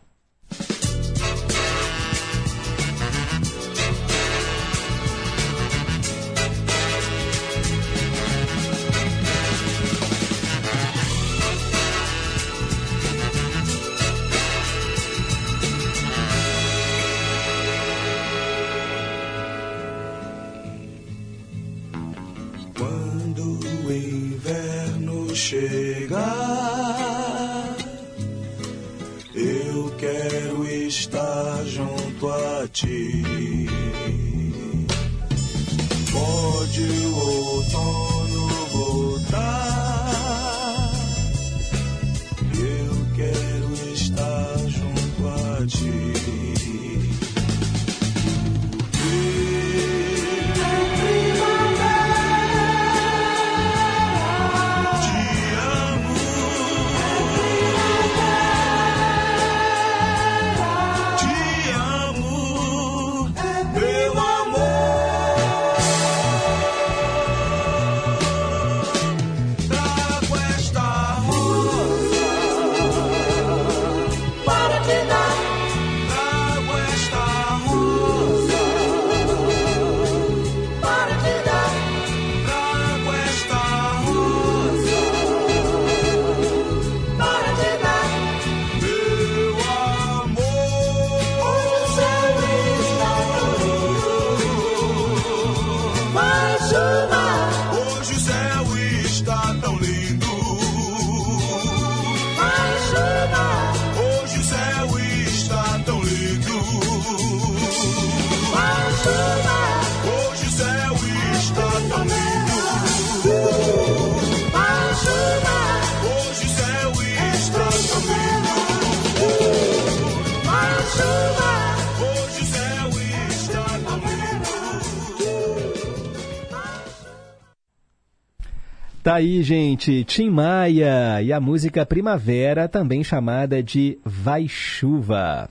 Aí, gente, Tim Maia e a música Primavera, também chamada de Vai Chuva.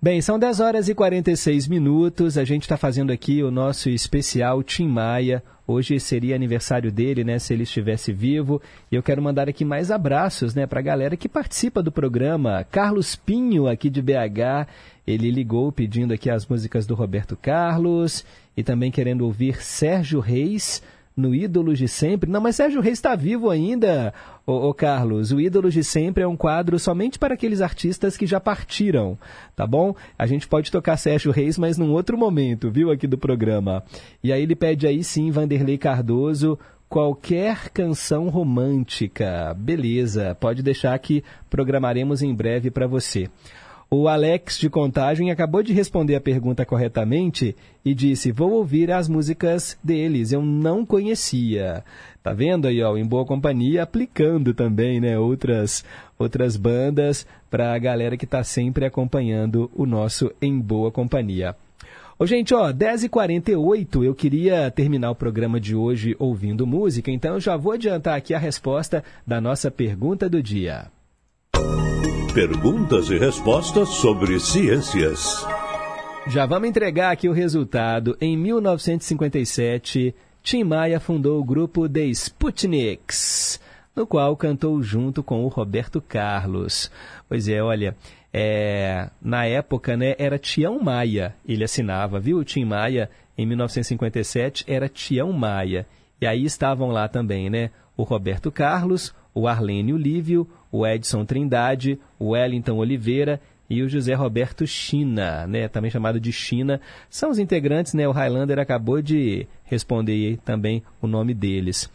Bem, são 10 horas e 46 minutos. A gente está fazendo aqui o nosso especial Tim Maia. Hoje seria aniversário dele, né? Se ele estivesse vivo. E eu quero mandar aqui mais abraços, né? Para a galera que participa do programa. Carlos Pinho, aqui de BH. Ele ligou pedindo aqui as músicas do Roberto Carlos. E também querendo ouvir Sérgio Reis no Ídolos de Sempre. Não, mas Sérgio Reis está vivo ainda, ô, ô, Carlos. O Ídolos de Sempre é um quadro somente para aqueles artistas que já partiram, tá bom? A gente pode tocar Sérgio Reis, mas num outro momento, viu, aqui do programa. E aí ele pede aí sim, Vanderlei Cardoso, qualquer canção romântica. Beleza, pode deixar que programaremos em breve para você. O Alex de Contagem acabou de responder a pergunta corretamente e disse: Vou ouvir as músicas deles, eu não conhecia. Tá vendo aí, ó, em boa companhia, aplicando também, né, outras, outras bandas para a galera que está sempre acompanhando o nosso Em Boa Companhia. Ô, gente, ó, 10h48, eu queria terminar o programa de hoje ouvindo música, então já vou adiantar aqui a resposta da nossa pergunta do dia. Perguntas e respostas sobre ciências. Já vamos entregar aqui o resultado. Em 1957, Tim Maia fundou o grupo The Sputniks, no qual cantou junto com o Roberto Carlos. Pois é, olha, é, na época, né, era Tião Maia, ele assinava, viu? Tim Maia, em 1957, era Tião Maia. E aí estavam lá também, né? O Roberto Carlos, o Arlênio Lívio, o Edson Trindade, o Wellington Oliveira e o José Roberto China, né, também chamado de China, são os integrantes, né, o Highlander acabou de responder também o nome deles.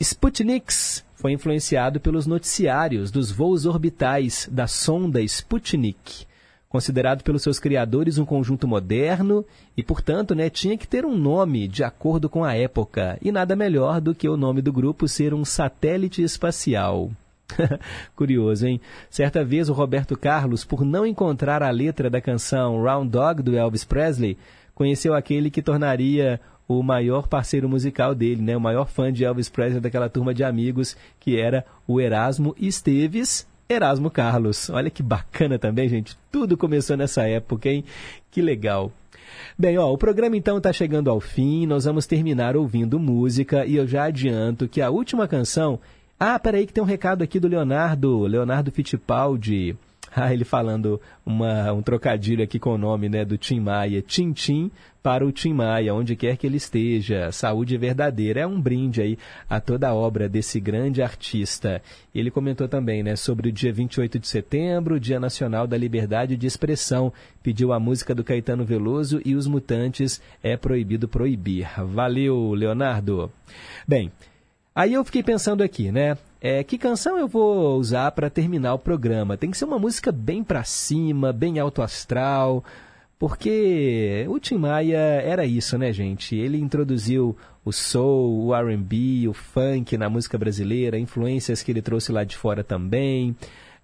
Sputniks foi influenciado pelos noticiários dos voos orbitais da sonda Sputnik, considerado pelos seus criadores um conjunto moderno e, portanto, né, tinha que ter um nome de acordo com a época, e nada melhor do que o nome do grupo ser um satélite espacial. Curioso, hein? Certa vez o Roberto Carlos, por não encontrar a letra da canção Round Dog do Elvis Presley, conheceu aquele que tornaria o maior parceiro musical dele, né? O maior fã de Elvis Presley daquela turma de amigos, que era o Erasmo Esteves, Erasmo Carlos. Olha que bacana também, gente. Tudo começou nessa época, hein? Que legal. Bem, ó, o programa então está chegando ao fim. Nós vamos terminar ouvindo música e eu já adianto que a última canção. Ah, peraí, que tem um recado aqui do Leonardo, Leonardo Fittipaldi. Ah, ele falando uma, um trocadilho aqui com o nome né, do Tim Maia. Tim Tim para o Tim Maia, onde quer que ele esteja. Saúde verdadeira. É um brinde aí a toda a obra desse grande artista. Ele comentou também né, sobre o dia 28 de setembro, Dia Nacional da Liberdade de Expressão. Pediu a música do Caetano Veloso e os Mutantes é proibido proibir. Valeu, Leonardo. Bem, aí eu fiquei pensando aqui, né? é, que canção eu vou usar para terminar o programa? Tem que ser uma música bem para cima, bem alto astral, porque o Tim Maia era isso, né, gente? Ele introduziu o soul, o R&B, o funk na música brasileira, influências que ele trouxe lá de fora também.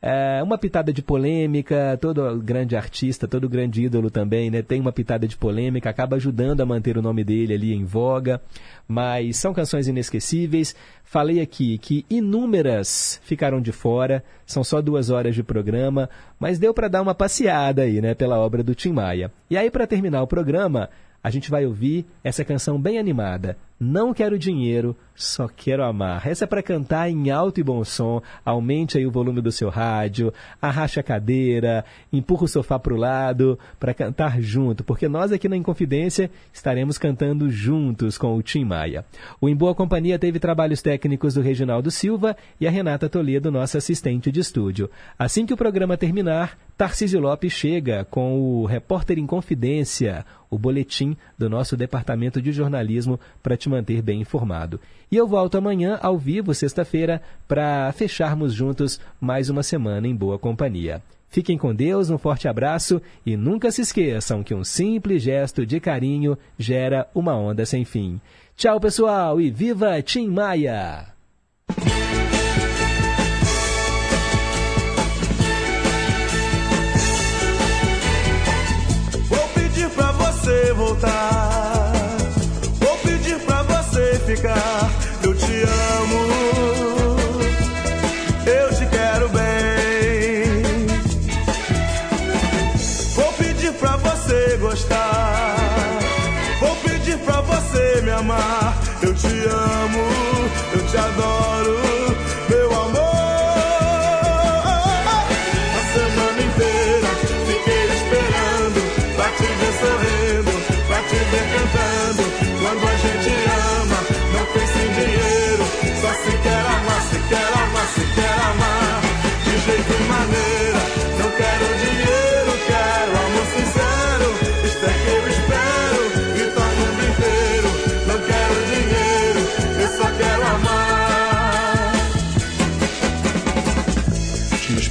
É, uma pitada de polêmica, todo grande artista, todo grande ídolo também, né? Tem uma pitada de polêmica, acaba ajudando a manter o nome dele ali em voga. Mas são canções inesquecíveis. Falei aqui que inúmeras ficaram de fora, são só duas horas de programa, mas deu para dar uma passeada aí, né, pela obra do Tim Maia. E aí, para terminar o programa, a gente vai ouvir essa canção bem animada. Não quero dinheiro, só quero amar. Essa é para cantar em alto e bom som. Aumente aí o volume do seu rádio, arracha a cadeira, empurra o sofá para o lado para cantar junto, porque nós aqui na Inconfidência estaremos cantando juntos com o Tim Maia. O Em Boa Companhia teve trabalhos técnicos do Reginaldo Silva e a Renata Toledo, nossa assistente de estúdio. Assim que o programa terminar, Tarcísio Lopes chega com o Repórter em Confidência, o boletim do nosso departamento de jornalismo para te manter bem informado. E eu volto amanhã, ao vivo, sexta-feira, para fecharmos juntos mais uma semana em boa companhia. Fiquem com Deus, um forte abraço e nunca se esqueçam que um simples gesto de carinho gera uma onda sem fim. Tchau, pessoal, e viva Tim Maia!